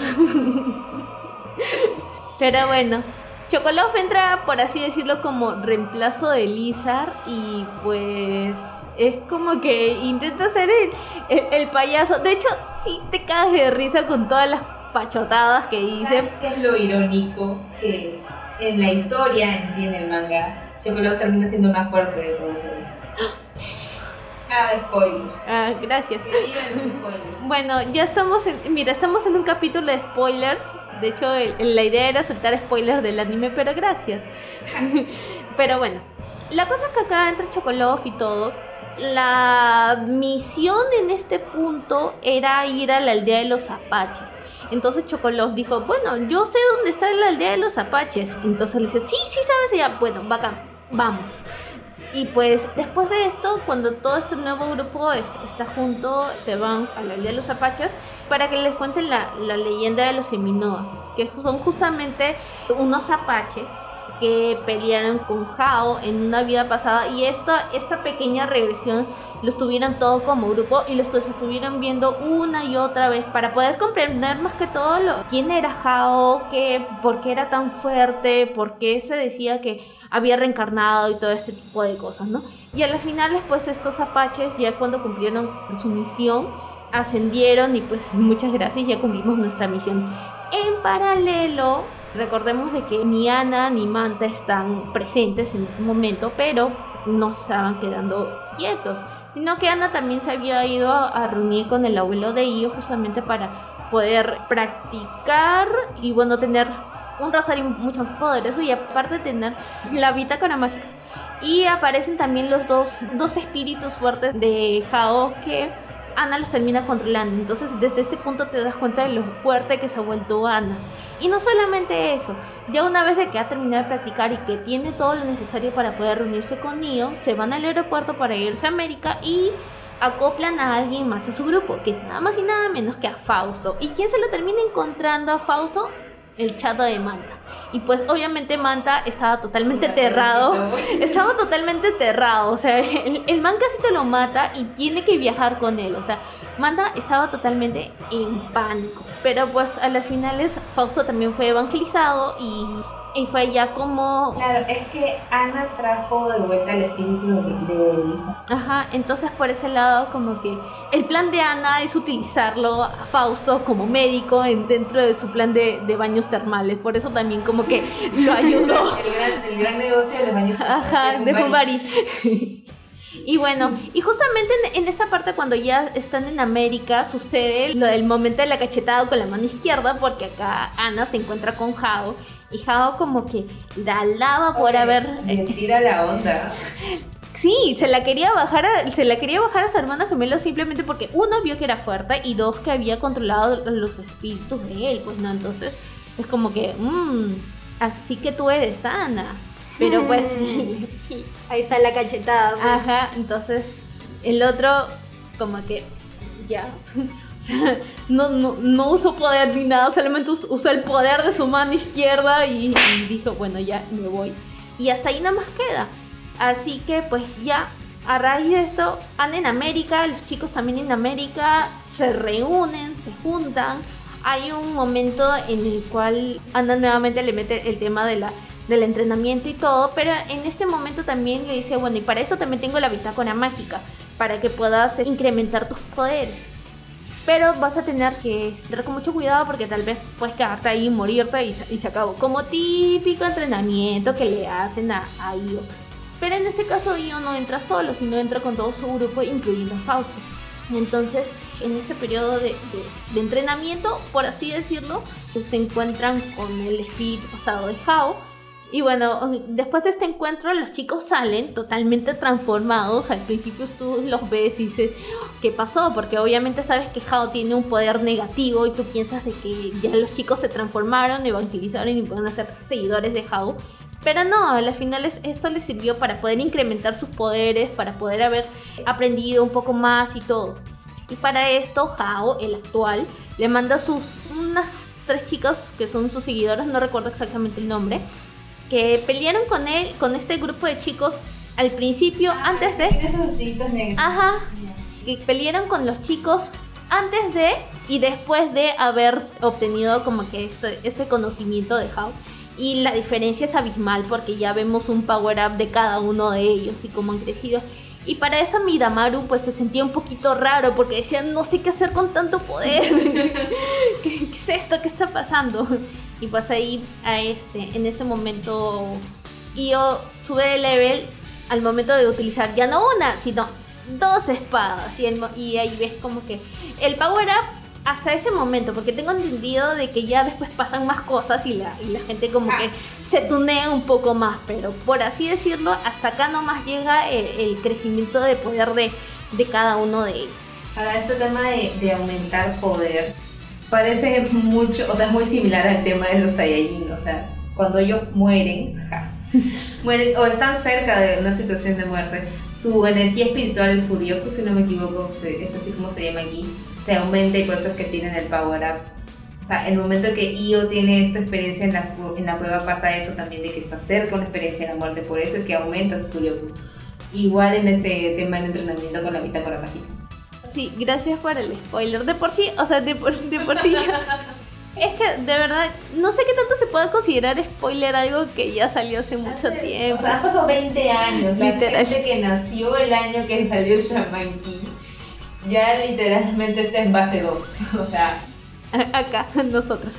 Pero bueno, Chocolov entra, por así decirlo, como reemplazo de Lizard y pues es como que intenta ser el, el, el payaso. De hecho, sí te cagas de risa con todas las pachotadas que dice. ¿Sabes qué es lo irónico? Que en la historia en sí, en el manga, Chocolate termina siendo más fuerte de todos. Ah, spoiler. Ah, gracias. Bueno, ya estamos en. Mira, estamos en un capítulo de spoilers. De hecho, el- el- la idea era soltar spoilers del anime, pero gracias. pero bueno, la cosa es que acá entra Chocolov y todo. La misión en este punto era ir a la aldea de los apaches. Entonces Chocolov dijo, bueno, yo sé dónde está la aldea de los apaches. Entonces le dice, sí, sí sabes. Y ya, bueno, bacán, vamos. Y pues después de esto, cuando todo este nuevo grupo es- está junto, se van a la aldea de los apaches para que les cuenten la, la leyenda de los Seminoa, que son justamente unos apaches que pelearon con Jao en una vida pasada y esta, esta pequeña regresión los tuvieron todos como grupo y los estuvieron viendo una y otra vez para poder comprender más que todo quién era Jao, qué, por qué era tan fuerte, por qué se decía que había reencarnado y todo este tipo de cosas, ¿no? Y a las finales pues estos apaches ya cuando cumplieron su misión ascendieron y pues muchas gracias, ya cumplimos nuestra misión. En paralelo, recordemos de que ni Ana ni Manta están presentes en ese momento, pero no se estaban quedando quietos, sino que Ana también se había ido a reunir con el abuelo de Io justamente para poder practicar y bueno, tener un rosario mucho más poderoso y aparte tener la bitácora mágica. Y aparecen también los dos, dos espíritus fuertes de Jao que Ana los termina controlando. Entonces desde este punto te das cuenta de lo fuerte que se ha vuelto Ana. Y no solamente eso, ya una vez de que ha terminado de practicar y que tiene todo lo necesario para poder reunirse con Neo, se van al aeropuerto para irse a América y acoplan a alguien más a su grupo, que nada más y nada menos que a Fausto. ¿Y quién se lo termina encontrando a Fausto? El chato de Manta. Y pues obviamente Manta estaba totalmente aterrado. Estaba totalmente aterrado. O sea, el, el man casi te lo mata y tiene que viajar con él. O sea, Manta estaba totalmente en pánico. Pero pues a las finales Fausto también fue evangelizado y, y fue ya como... Claro, es que Ana trajo de vuelta el espíritu de, de Elisa. Ajá, entonces por ese lado como que el plan de Ana es utilizarlo a Fausto como médico en, dentro de su plan de, de baños termales. Por eso también como que lo ayudó. El gran, el gran negocio de los baños Ajá, de. Fumbari. Y bueno, y justamente en, en esta parte cuando ya están en América sucede lo del momento de la cachetada con la mano izquierda porque acá Ana se encuentra con Jao y Jao como que la alaba por haber... Me tira la onda. Sí, se la quería bajar a, se la quería bajar a su hermano gemelo simplemente porque uno vio que era fuerte y dos que había controlado los espíritus de él, pues no, entonces es como que, mmm, así que tú eres Ana. Pero pues Ahí está la cachetada. pues. Ajá, entonces el otro como que ya. No, no, no usó poder ni nada, solamente us- usó el poder de su mano izquierda y, y dijo, bueno, ya me voy. Y hasta ahí nada más queda. Así que pues ya, a raíz de esto, Ana en América, los chicos también en América se reúnen, se juntan. Hay un momento en el cual Ana nuevamente le mete el tema de la, del entrenamiento y todo, pero en este momento también le dice, bueno, y para eso también tengo la bitácora mágica, para que puedas incrementar tus poderes. Pero vas a tener que estar con mucho cuidado porque tal vez puedes quedarte ahí morirte y, y se acabó. Como típico entrenamiento que le hacen a, Io. Pero en este caso Io no entra solo, sino entra con todo su grupo, incluyendo Fausto. Entonces, en este periodo de entrenamiento, por así decirlo, pues, se encuentran con el espíritu pasado de Hao. Y bueno, después de este encuentro, los chicos salen totalmente transformados. Al principio tú los ves y dices, ¿qué pasó? Porque obviamente sabes que Hao tiene un poder negativo y tú piensas de que ya los chicos se transformaron, evangelizaron y pueden ser seguidores de Hao. Pero no, a las finales esto les sirvió para poder incrementar sus poderes, para poder haber aprendido un poco más y todo. Y para esto, Hao, el actual, le manda sus unas tres chicas que son sus seguidoras, no recuerdo exactamente el nombre, que pelearon con él, con este grupo de chicos al principio, antes de... Esos negros. Ajá. Que pelearon con los chicos antes de y después de haber obtenido como que este, este conocimiento de Hao. Y la diferencia es abismal porque ya vemos un power up de cada uno de ellos y cómo han crecido. Y para eso Midamaru pues se sentía un poquito raro porque decía no sé qué hacer con tanto poder. ¿Qué, qué es esto? ¿Qué está pasando? Y pues ahí a este, en este momento Io sube de level al momento de utilizar ya no una, sino dos espadas. Y, ahí ves como que el power up hasta ese momento, porque tengo entendido de que ya después pasan más cosas y la, y la gente como que se tunea un poco más. Pero por así decirlo, hasta acá nomás llega el, el crecimiento de poder de, de cada uno de ellos. Ahora, este tema de, de aumentar poder parece mucho, o sea, es muy similar al tema de los Saiyajin. O sea, cuando ellos mueren, ajá, mueren o están cerca de una situación de muerte, su energía espiritual, el Furioku, si no me equivoco, se- es así como se llama aquí, se aumenta y por eso es que tienen el power up. O sea, el momento que Io tiene esta experiencia en la, en la prueba pasa eso también de que está cerca una experiencia de la muerte, por eso es que aumenta su Furioku. Igual en este tema del entrenamiento con la bitácora mágica. Sí, gracias por el spoiler. De por sí, o sea, de por, de por sí ya- Es que de verdad, no sé qué tanto se puede considerar spoiler algo que ya salió hace mucho tiempo. O sea, han pasado 20 años. La Literal. gente que nació el año que salió Shaman King ya literalmente está en base 2. O sea, Acá, nosotros.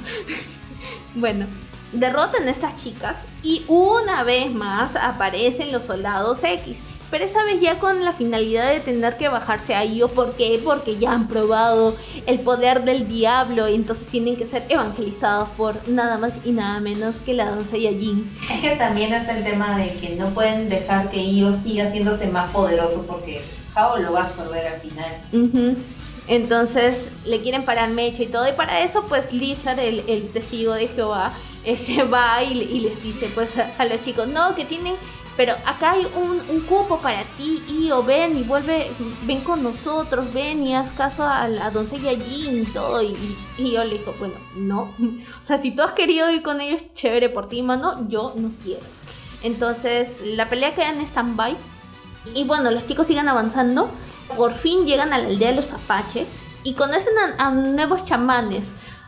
Bueno, derrotan a estas chicas y una vez más aparecen los soldados X. Pero esa vez ya con la finalidad de tener que bajarse a Io. ¿Por qué? Porque ya han probado el poder del diablo y entonces tienen que ser evangelizados por nada más y nada menos que la danza Yajin. es que también está el tema de que no pueden dejar que Io siga haciéndose más poderoso porque Hao lo va a absorber al final. Entonces le quieren parar mecha y todo. Y para eso, pues Lizard, el, el testigo de Jehová, este, va y, y les dice pues a, a los chicos, no, que tienen pero acá hay un, un cupo para ti, Io, ven y vuelve, ven con nosotros, ven y haz caso a la doncella Jean y todo. Y, y yo le dijo, bueno, no. O sea, si tú has querido ir con ellos, chévere por ti, mano, yo no quiero. Entonces, la pelea queda en stand-by. Y bueno, los chicos siguen avanzando. Por fin llegan a la aldea de los apaches y conocen a, a nuevos chamanes.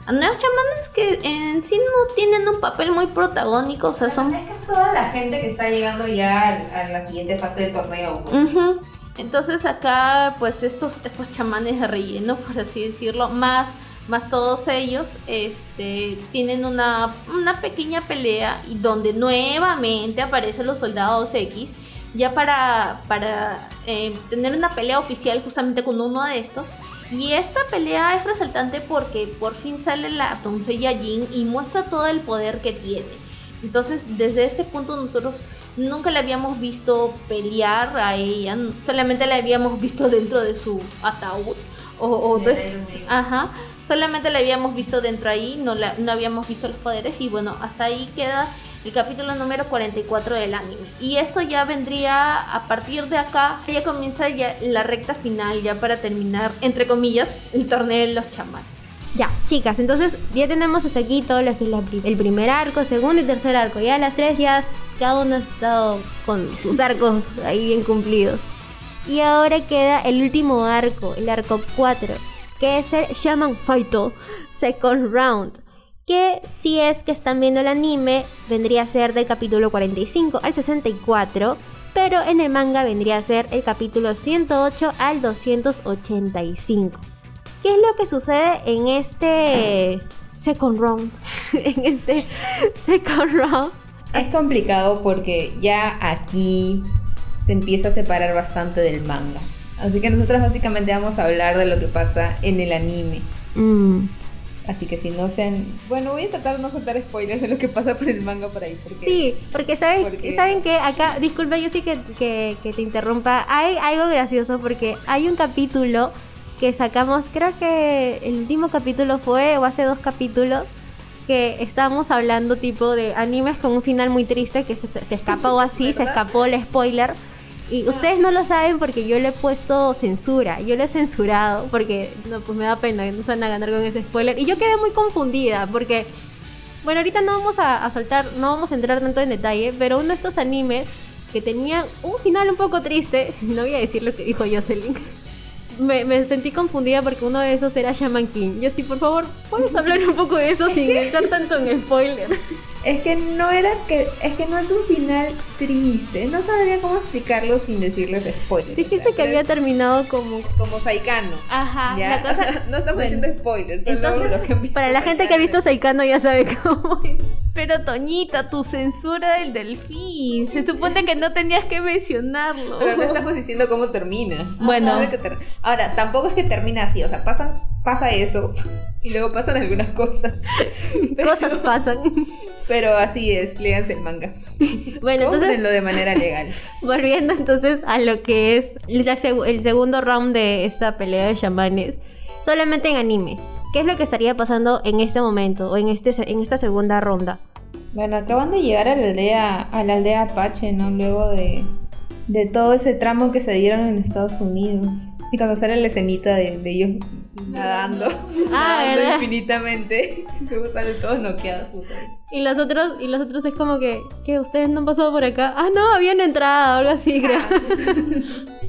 A nuevos chamanes que en sí no tienen un papel muy protagónico, o sea, son... Es que es toda la gente que está llegando ya a, la siguiente fase del torneo. pues. Entonces acá, pues estos, estos chamanes de relleno, por así decirlo, más, más todos ellos, este, tienen una, una pequeña pelea y donde nuevamente aparecen los soldados X, ya para, para eh, tener una pelea oficial justamente con uno de estos. Y esta pelea es resaltante porque por fin sale la doncella Jin y muestra todo el poder que tiene. Entonces, desde este punto nosotros nunca la habíamos visto pelear a ella, solamente la habíamos visto dentro de su ataúd. O, o de- ajá, solamente la habíamos visto dentro ahí, no, la, no habíamos visto los poderes y bueno, hasta ahí queda el capítulo número 44 del anime. Y esto ya vendría a partir de acá, ya comienza la recta final, ya para terminar, entre comillas, el torneo de los chamanes. Ya, chicas, entonces ya tenemos hasta aquí todo lo que es la el primer arco, segundo y tercer arco. Ya las tres ya cada uno ha estado con sus arcos ahí bien cumplidos. Y ahora queda el último arco, el arco 4, que es el Shaman Fighto Second Round. Que si es que están viendo el anime, vendría a ser del capítulo 45 al 64. Pero en el manga vendría a ser el capítulo 108 al 285. ¿Qué es lo que sucede en este second round? en este second round. Es complicado porque ya aquí se empieza a separar bastante del manga. Así que nosotros básicamente vamos a hablar de lo que pasa en el anime. Mm, Así que si no sean... Bueno, voy a tratar de no soltar spoilers de lo que pasa por el manga por ahí. Porque... Sí, porque saben, Porque- saben que acá, disculpa, yo sí que, que, que te interrumpa. Hay algo gracioso porque hay un capítulo que sacamos, creo que el último capítulo fue, o hace dos capítulos, que estábamos hablando tipo de animes con un final muy triste que se, se escapó así, se escapó el spoiler. Y ustedes no lo saben porque yo le he puesto censura, yo le he censurado porque no, pues me da pena que no se van a ganar con ese spoiler. Y yo quedé muy confundida porque, bueno, ahorita no vamos a, a soltar, no vamos a entrar tanto en detalle, pero uno de estos animes que tenía un final un poco triste, no voy a decir lo que dijo Jocelyn. Me, me sentí confundida porque uno de esos era Shaman King. Yo sí, por favor, ¿puedes hablar un poco de eso sin entrar tanto en spoiler? Es que no era que... Es que no es un final triste. No sabría cómo explicarlo sin decirles spoilers. Dijiste O sea, que había terminado como... Como Saikano. Ajá, ¿ya? la cosa... no estamos Bueno. haciendo spoilers. Entonces, los que han visto Para la gente que ha visto Saikano ya sabe cómo es. Pero Toñita, tu censura del delfín. Se supone que no tenías que mencionarlo. Pero no estamos diciendo cómo termina. Bueno. Ahora, tampoco es que termina así, o sea, pasan, pasa eso y luego pasan algunas cosas. Pero, Cosas pasan. Pero así es, léanse el manga. Bueno, entonces, Cómprenlo de manera legal. volviendo entonces a lo que es el segundo round de esta pelea de chamanes, solamente en anime. ¿Qué es lo que estaría pasando en este momento o en, este, en esta segunda ronda? Bueno, acaban de llegar a la aldea, a la aldea Apache, ¿no? Luego de, de todo ese tramo que se dieron en Estados Unidos. Y cuando sale la escenita de, de ellos nadando, Ah, nadando ¿verdad? infinitamente, luego salen todos noqueados. Y los otros, y los otros es como que, ¿qué? ¿Ustedes no han pasado por acá? Ah, no, habían entrado, algo así, creo.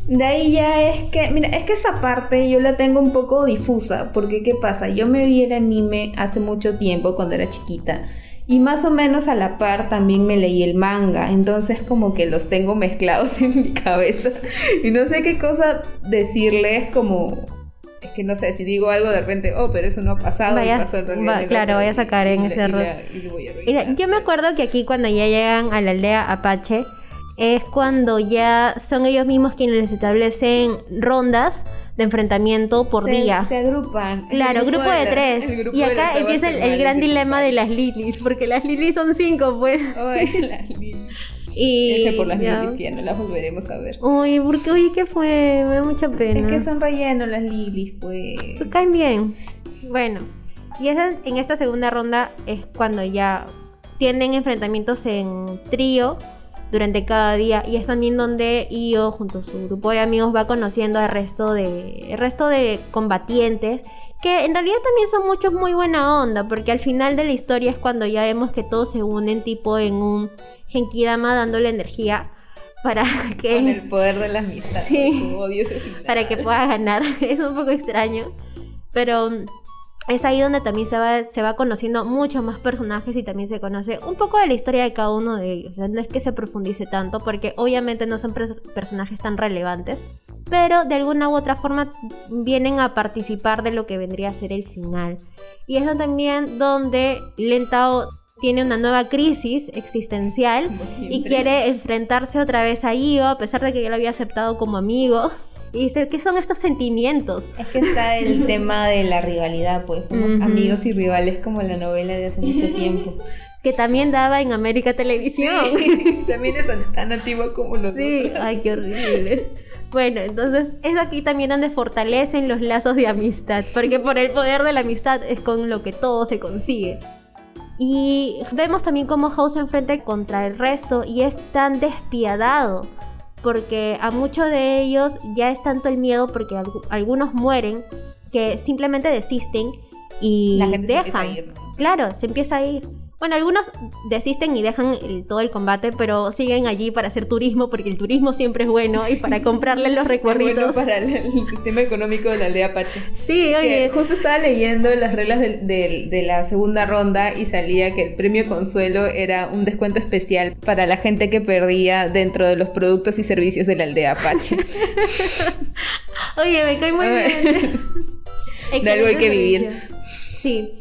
De ahí ya es que, mira, es que esa parte yo la tengo un poco difusa, porque ¿qué pasa? Yo me vi el anime hace mucho tiempo, cuando era chiquita, y más o menos a la par también me leí el manga, entonces como que los tengo mezclados en mi cabeza, y no sé qué cosa decirles como... Es que no sé, si digo algo de repente, oh, pero eso no ha pasado, Vaya- pasó en realidad va- claro, otro", vaya a sacar en ese error. voy yo me acuerdo que aquí cuando ya llegan a la aldea Apache es cuando ya son ellos mismos quienes les establecen rondas de enfrentamiento por se, día. se agrupan. Claro, grupo de tres. grupo Y acá empieza el, gran dilema de las lilies, porque las lilies son cinco, pues. Ay, las lilies. Y por las ya. lilies que ya no las volveremos a ver. Uy, porque oye, ¿qué fue? Me da mucha pena. Es que son relleno las lilies, pues. Pues caen bien. Bueno, y esa- en esta segunda ronda es cuando ya tienen enfrentamientos en trío, durante cada día y es también donde Io junto a su grupo de amigos va conociendo al resto de, el resto de combatientes que en realidad también son muchos muy buena onda porque al final de la historia es cuando ya vemos que todos se unen tipo en un Genkidama dándole energía para que Con el poder de la amistad. Sí. Odio para que pueda ganar. Es un poco extraño. Pero es ahí donde también se va, se va conociendo muchos más personajes y también se conoce un poco de la historia de cada uno de ellos. O sea, no es que se profundice tanto, porque obviamente no son pers- personajes tan relevantes. Pero de alguna u otra forma vienen a participar de lo que vendría a ser el final. Y es también donde Lentao tiene una nueva crisis existencial y quiere enfrentarse otra vez a Io, a pesar de que ya lo había aceptado como amigo. Y dice, ¿qué son estos sentimientos? Es que está el tema de la rivalidad, pues somos amigos y rivales como la novela de hace mucho tiempo. Que también daba en América Televisión. También es tan antigua como los Sí, ay, qué horrible. Bueno, entonces es aquí también donde fortalecen los lazos de amistad, porque por el poder de la amistad es con lo que todo se consigue. Y vemos también cómo House se enfrenta contra el resto y es tan despiadado, porque a muchos de ellos ya es tanto el miedo porque algu- algunos mueren que simplemente desisten y La gente se dejan. ir, ¿no? Claro, se empieza a ir. Bueno, algunos desisten y dejan el- todo el combate, pero siguen allí para hacer turismo, porque el turismo siempre es bueno y para comprarle los Bueno, recuerditos. para el, el sistema económico de la aldea Apache. Sí, Que oye, justo estaba leyendo las reglas del- del- de la segunda ronda y salía que el premio consuelo era un descuento especial para la gente que perdía dentro de los productos y servicios de la aldea Apache. oye, me cae muy bien. De algo hay que vivir. Sí.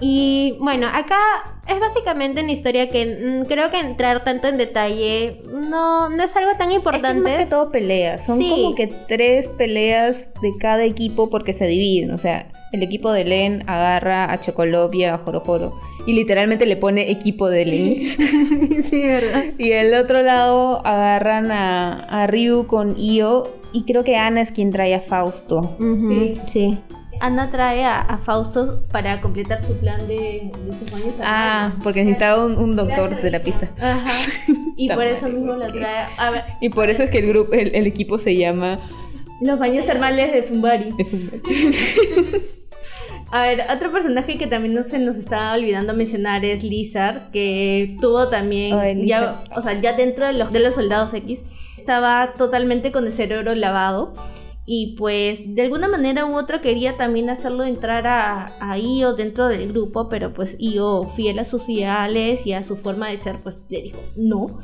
Y bueno, acá es básicamente una historia que mm, creo que entrar tanto en detalle no, no es algo tan Es que importante. más que todo peleas. Son Sí. como que tres peleas de cada equipo porque se dividen. O sea, el equipo de Len agarra a Chocolopia, a Jorojoro. Y literalmente le pone equipo de Len. sí, verdad. y el otro lado agarran a, a Ryu con Io. Y creo que Ana es quien trae a Fausto. Sí. sí. Ana trae a, a Fausto para completar su plan de, de sus baños Ah, porque necesitaba un, un doctor de la pista. Ajá. Y por eso mismo la trae. A ver, Y por eso es que el grupo, el, el equipo se llama. los baños termales de Fumbari. A ver, otro personaje que también no se nos está olvidando mencionar es Lizard, que tuvo también, ya, o sea, ya dentro de los, de los soldados X, estaba totalmente con el cerebro lavado. Y pues de alguna manera u otra quería también hacerlo entrar a, a Io dentro del grupo, pero pues Io, fiel a sus ideales y a su forma de ser, pues le dijo no.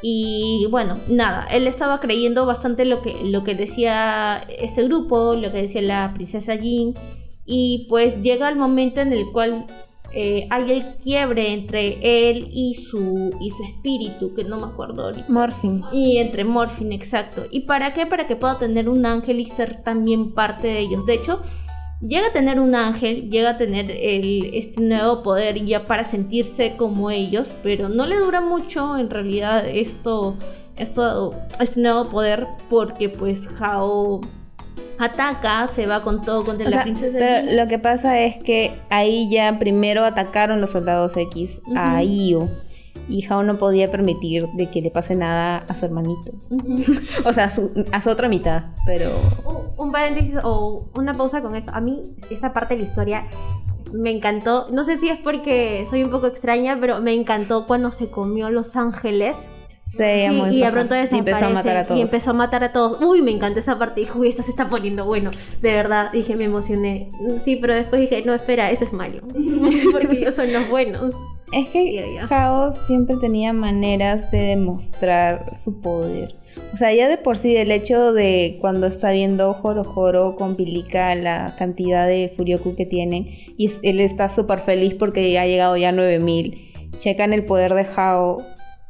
Y bueno, nada, él estaba creyendo bastante lo que, lo que decía ese grupo, lo que decía la princesa Jean. Y pues llega el momento en el cual eh, hay el quiebre entre él y su, y su espíritu, que no me acuerdo ahorita. Morphin. Y entre Morphin, exacto. ¿Y para qué? Para que pueda tener un ángel y ser también parte de ellos. De hecho, llega a tener un ángel, llega a tener el, este nuevo poder ya para sentirse como ellos, pero no le dura mucho en realidad esto, esto, este nuevo poder porque pues Hao ataca, se va con todo contra O la sea, princesa. pero lo que pasa es que ahí ya primero atacaron los soldados X a. Io. Y Hao no podía permitir de que le pase nada a su hermanito. O sea, a su, a su otra mitad. Pero. Un- un paréntesis o una pausa con esto. A mí, esta parte de la historia me encantó. No sé si es porque soy un poco extraña, pero me encantó cuando se comió Los Ángeles. Sí, y de pronto desaparece. Y empezó a matar a todos. y empezó a matar a todos. Uy, me encantó esa parte. Dije, uy, esto se está poniendo bueno. De verdad, dije, me emocioné. Sí, pero después dije, no, espera, eso es malo. Porque ellos son los buenos. Es que. Hao siempre tenía maneras de demostrar su poder. O sea, ya de por sí el hecho de cuando está viendo Joro Joro con Pilica la cantidad de Furioku que tienen y él está súper feliz porque ha llegado ya a 9000. Checan el poder de Hao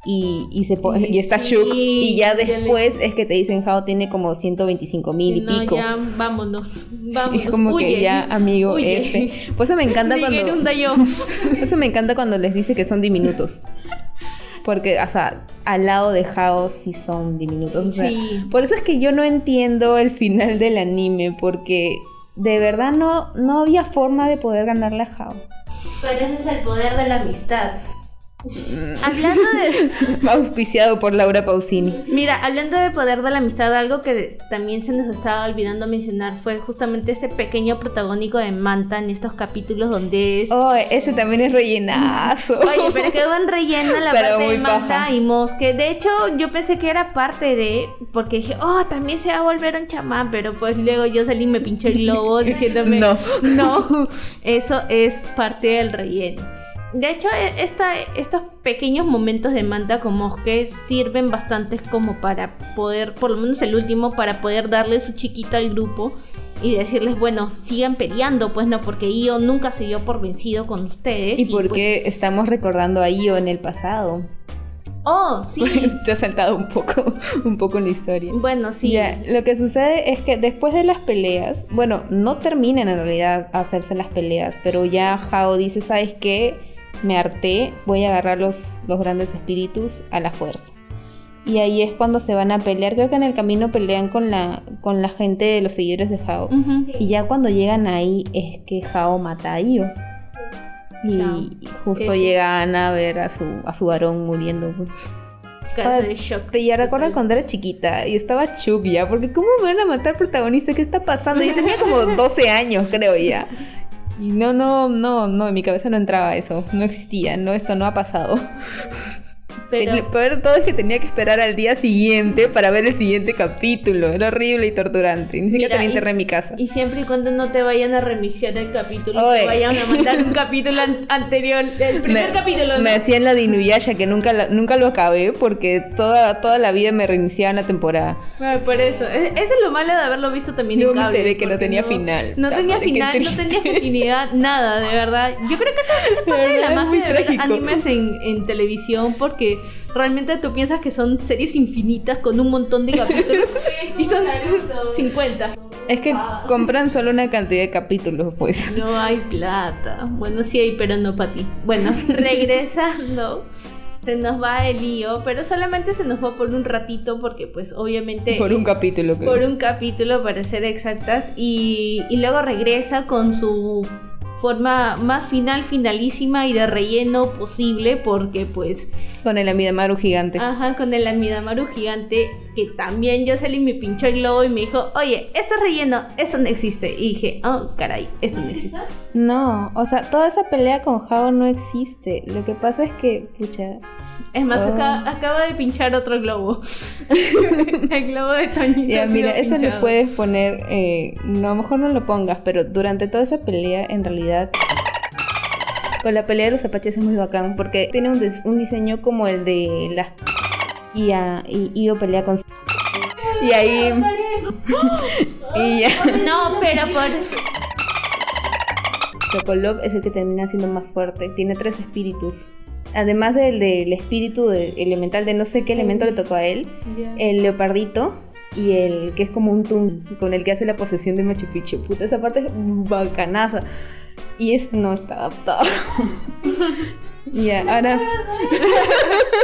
y, y, se Sí, y está sí, shook y ya ya le- después es que te dicen Hao tiene como 125 mil y no, pico. ya, vámonos. Y Vámonos. es como que ya, amigo, Huye. F. Por eso me encanta cuando... un dayo. Eso me encanta cuando les dice que son diminutos. Porque, o sea, al lado de Hao sí son diminutos. o sea, Sí. Por eso es que yo no entiendo el final del anime, porque de verdad no, no había forma de poder ganarle a Hao. Pero ese es el poder de la amistad. Hablando de. Auspiciado por Laura Pausini. Mira, hablando de poder de la amistad, algo que también se nos estaba olvidando mencionar fue justamente este pequeño protagónico de Manta en estos capítulos donde es. Oh, ese también es rellenazo. Oye, pero quedó en relleno la Pero parte de Manta paja. y Mosque. De hecho, yo pensé que era parte de. Porque dije, oh, también se va a volver un chamán. Pero pues luego yo salí y me pinché el globo diciéndome. No. No, eso es parte del relleno. De hecho, e- esta, estos pequeños momentos de Manta con Mosque sirven bastantes como para poder, por lo menos el último, para poder darle su chiquita al grupo y decirles, bueno, sigan peleando, pues no, porque Io nunca se dio por vencido con ustedes. ¿Y por pues- qué estamos recordando a Io en el pasado? Oh, sí. Te has saltado un poco, un poco en la historia. bueno, sí. Ya, lo que sucede es que después de las peleas, bueno, no terminan en realidad hacerse las peleas, pero ya Hao dice, ¿sabes qué? Me harté, voy a agarrar los, los grandes espíritus a la fuerza. Y ahí es cuando se van a pelear. Creo que en el camino pelean con la, con la gente de los seguidores de Hao. Y ya cuando llegan ahí es que Hao mata a Io. Y Chao. justo Sí, llegan a ver a su, a su varón muriendo. pues. Ay, de shock. Pero ya recuerdo cuando era chiquita y estaba Chuck ya, porque ¿cómo me van a matar al protagonista? ¿Qué está pasando? Yo tenía como 12 años, creo ya. Y no, no, no, no, en mi cabeza no entraba eso, no existía, no, esto no ha pasado. Pero- El peor de todo es que tenía que esperar al día siguiente para ver el siguiente capítulo, era horrible y torturante, ni siquiera tenía internet en mi casa. Y siempre y cuando no te vayan a remixear el capítulo, Oye. te vayan a mandar un capítulo an- anterior, el primer me, capítulo, ¿no? me hacían la de Inuyasha que nunca, la- nunca lo acabé porque toda, toda la vida me reiniciaban la temporada. Bueno, por eso. E- Eso es lo malo de haberlo visto también Luego en me cable. enteré que no tenía final. No Puta tenía madre, final, no tenía continuidad, nada, de verdad. Yo creo que esa esa es parte de la magia de ver animes en, en televisión porque realmente tú piensas que son series infinitas con un montón de capítulos y son 50. Es que compran solo una cantidad de capítulos, pues. No hay plata. Bueno, sí hay, pero no para ti. Bueno, regresando. Se nos va el lío, pero solamente se nos va por un ratito porque pues obviamente... Por un capítulo. creo. por un capítulo para ser exactas y, y luego regresa con su forma más final, finalísima y de relleno posible porque pues Con el Amidamaru gigante. ajá con el Amidamaru gigante que también Jocelyn me pinchó el globo y me dijo oye esto es relleno eso no existe y dije oh caray esto no existe No, o sea, toda esa pelea con Hao no existe. Lo que pasa es que, pucha. Es más Oh. acá- acaba de pinchar otro globo el globo de Ya, sido mira, eso le puedes poner. eh, no, a lo mejor no lo pongas, pero durante toda esa pelea, en realidad. Con la pelea de los apaches es muy bacán porque tiene un, un diseño como el de las. Y, a, y Io pelea con. Y ahí. y ya. no pero por Chocolov es el que termina siendo más fuerte. Tiene tres espíritus. Además del, del espíritu de- elemental de no sé qué elemento le tocó a él, el leopardito y el que es como un tum con el que hace la posesión de Machu Picchu. Puta, esa parte es bacanaza. Y eso no está adaptado. Ya, ahora.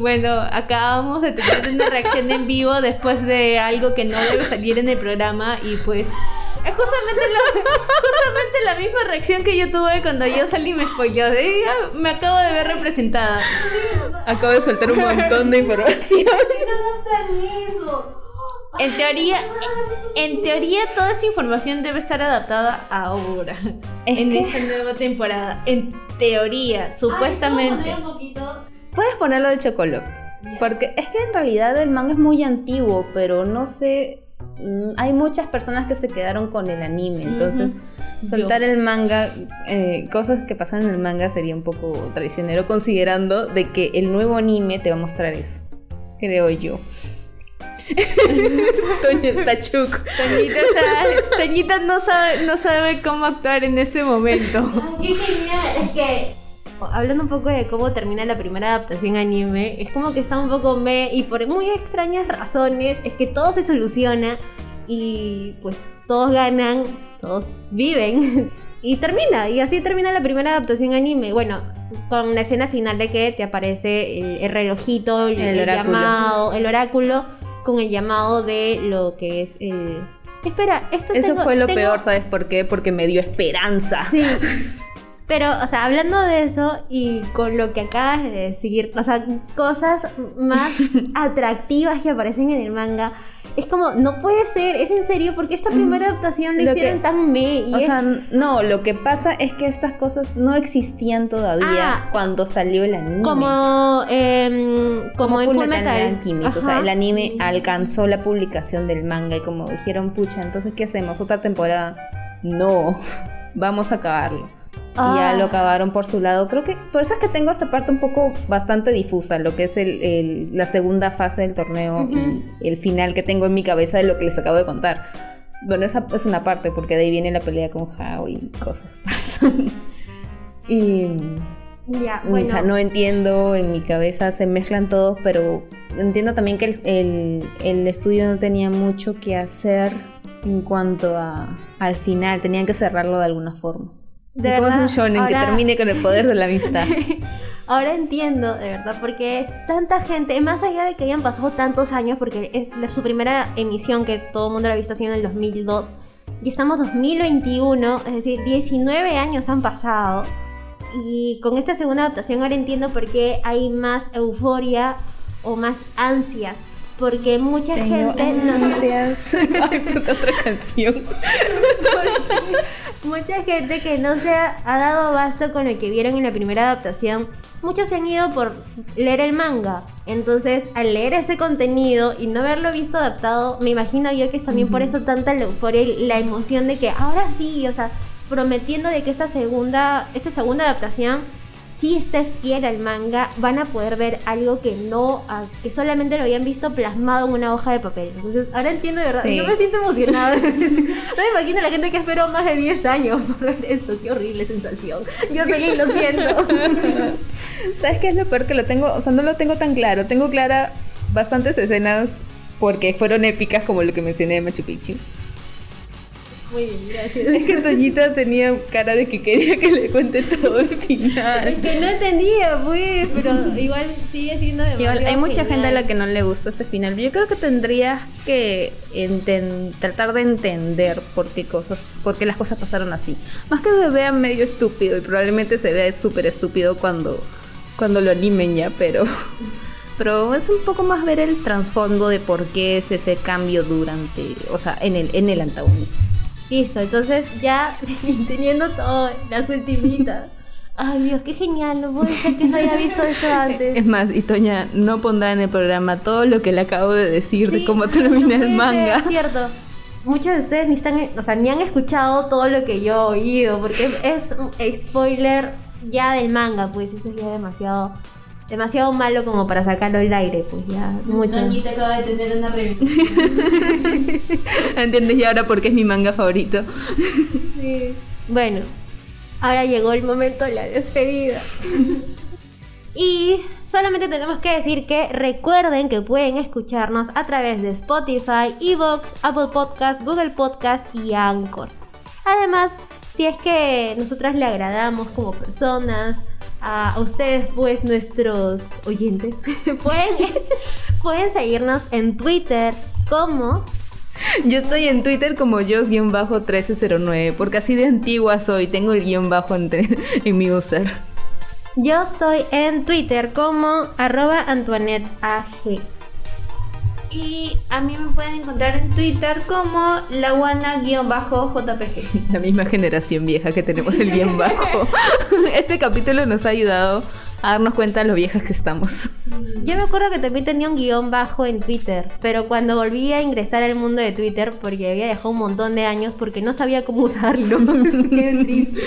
Bueno, acabamos de tener una reacción en vivo después de algo que no debe salir en el programa y pues es justamente, lo- justamente la misma reacción que yo tuve cuando yo salí y me spoileó. De, "Ah, me acabo de ver representada. Acabo de soltar un montón de información. En teoría, en teoría toda esa información debe estar adaptada ahora. Es en que- esta nueva temporada. En teoría, supuestamente. Puedes ponerlo de Chocolov. Porque es que en realidad el manga es muy antiguo, pero no sé. Mm, Hay muchas personas que se quedaron con el anime, entonces soltar el manga, eh, cosas que pasaron en el manga sería un poco traicionero, considerando de que el nuevo anime te va a mostrar eso, creo yo. Toña Tachuk. Toñita, está- Toñita no sabe, no sabe cómo actuar en este momento. Qué genial, es que hablando un poco de cómo termina la primera adaptación anime, es como que está un poco me y por muy extrañas razones es que todo se soluciona y pues todos ganan, todos viven y termina y así termina la primera adaptación anime. Bueno, con la escena final de que te aparece el, el relojito, el, El el oráculo. llamado, el oráculo con el llamado de lo que es el Espera, esto Eso tengo- fue lo tengo- peor, ¿sabes por qué? Porque me dio esperanza. Sí. Pero, o sea, hablando de eso y con lo que acabas de decir, o sea, cosas más atractivas que aparecen en el manga, es como, no puede ser, es en serio, porque esta primera adaptación lo, Lo que- hicieron tan me. Y O es- sea, no, lo que pasa es que estas cosas no existían todavía Ah. cuando salió el anime. como, em, como, como en Full Metal Metal. Alchemist. O sea, el anime alcanzó la publicación del manga y como dijeron, pucha, entonces ¿qué hacemos? ¿Otra temporada? No, vamos a acabarlo. Y ya Ah. lo acabaron por su lado. Creo que por eso es que tengo esta parte un poco bastante difusa, lo que es el, el- la segunda fase del torneo y el final que tengo en mi cabeza de lo que les acabo de contar. Bueno, esa es una parte, porque de ahí viene la pelea con Hao y cosas pasan. y Ya, o bueno. sea, no entiendo, en mi cabeza se mezclan todos, pero entiendo también que el, el- el estudio no tenía mucho que hacer en cuanto a, al final, tenían que cerrarlo de alguna forma. De Y como es un shonen que ahora- termine con el poder de la amistad. Ahora entiendo, de verdad, porque tanta gente, más allá de que hayan pasado tantos años, porque es la- su primera emisión que todo el mundo la ha visto así en el 2002, y estamos 2021, es decir, 19 años han pasado, y con esta segunda adaptación ahora entiendo por qué hay más euforia o más ansias, porque mucha Tengo gente no, ansias. Ay, puta, otra canción. Mucha gente que no se ha, ha dado abasto con lo que vieron en la primera adaptación, muchos se han ido por leer el manga. Entonces, al leer ese contenido y no haberlo visto adaptado, me imagino yo que es también por eso tanta la euforia y la emoción de que ahora sí, o sea, prometiendo de que esta segunda, esta segunda adaptación sí esté fiel al manga, van a poder ver algo que no, ah, que solamente lo habían visto plasmado en una hoja de papel. Entonces, ahora entiendo de verdad. Sí. Yo me siento emocionada. no me imagino la gente que esperó más de 10 años por ver esto. Qué horrible sensación. Yo sé que lo siento. ¿Sabes qué es lo peor? Que lo tengo, o sea, no lo tengo tan claro. Tengo clara bastantes escenas porque fueron épicas, como lo que mencioné de Machu Picchu. Muy bien, gracias. Es que Toñita tenía cara de que quería que le cuente todo el final. Es que no entendía, pues, pero igual sigue siendo demasiado Igual hay mucha genial. gente a la que no le gusta ese final. Yo creo que tendrías que tratar de entender por qué cosas, por qué las cosas pasaron así. Más que se vea medio estúpido y probablemente se vea súper estúpido cuando, cuando lo animen ya, pero, pero es un poco más ver el trasfondo de por qué es ese cambio durante, o sea, en el, en el antagonista. Listo, entonces ya teniendo todo, las ultimitas. Ay Dios, qué genial, no puede ser que no haya visto eso antes. Es más, y Toña no pondrá en el programa todo lo que le acabo de decir de Sí, cómo ay, termina el manga. ser, cierto. Muchos de ustedes ni están, o sea, ni han escuchado todo lo que yo he oído, porque es un spoiler ya del manga, pues eso ya es demasiado, demasiado malo como para sacarlo al aire, pues ya mucho. Toñita acaba de tener una revisión. ¿Entiendes? Y ahora por qué es mi manga favorito. Sí. Bueno, ahora llegó el momento de la despedida. y solamente tenemos que decir que recuerden que pueden escucharnos a través de Spotify, Evox, Apple Podcast, Google Podcast y Anchor. Además, si es que nosotras le agradamos como personas, a, ustedes pues nuestros oyentes, pueden, pueden seguirnos en Twitter como Yo estoy en Twitter como Jos-1309, porque así de antigua soy, tengo el guion bajo entre, en mi user. Yo estoy en Twitter como arroba AntoinetteAG. Y a mí me pueden encontrar en Twitter como laguana-jpg. La misma generación vieja que tenemos el guion bajo. Este capítulo nos ha ayudado a darnos cuenta de lo viejas que estamos. Yo me acuerdo que también tenía un guion bajo en Twitter, pero cuando volví a ingresar al mundo de Twitter, porque había dejado un montón de años porque no sabía cómo usarlo. Qué triste.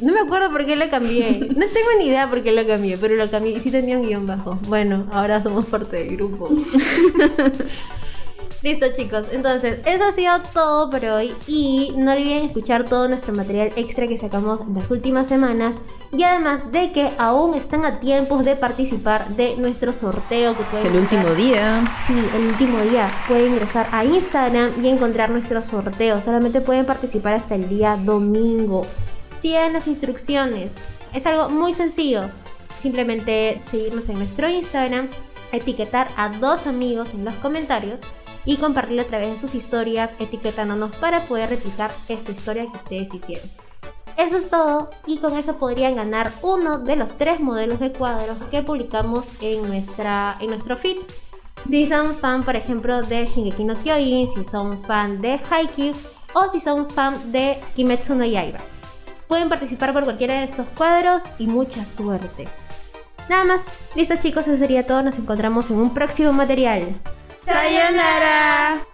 No me acuerdo por qué lo cambié. No tengo ni idea por qué lo cambié, pero lo cambié. Y sí tenía un guion bajo. Bueno, ahora somos parte del grupo. Listo chicos, entonces eso ha sido todo por hoy y no olviden escuchar todo nuestro material extra que sacamos en las últimas semanas y además de que aún están a tiempos de participar de nuestro sorteo que Es el último día. Sí, el último día pueden ingresar a Instagram y encontrar nuestro sorteo. Solamente pueden participar hasta el día domingo. Sigan las instrucciones. Es algo muy sencillo. Simplemente seguirnos en nuestro Instagram, etiquetar a dos amigos en los comentarios y compartirlo a través de sus historias etiquetándonos para poder replicar esta historia que ustedes hicieron. Eso es todo y con eso podrían ganar uno de los tres modelos de cuadros que publicamos en, nuestra, en nuestro feed. Si son fan, por ejemplo, de Shingeki no Kyojin, si son fan de Haikyuu o si son fan de Kimetsu no Yaiba. Pueden participar por cualquiera de estos cuadros y mucha suerte. Nada más, listo chicos, eso sería todo. Nos encontramos en un próximo material. ¡Sayonara!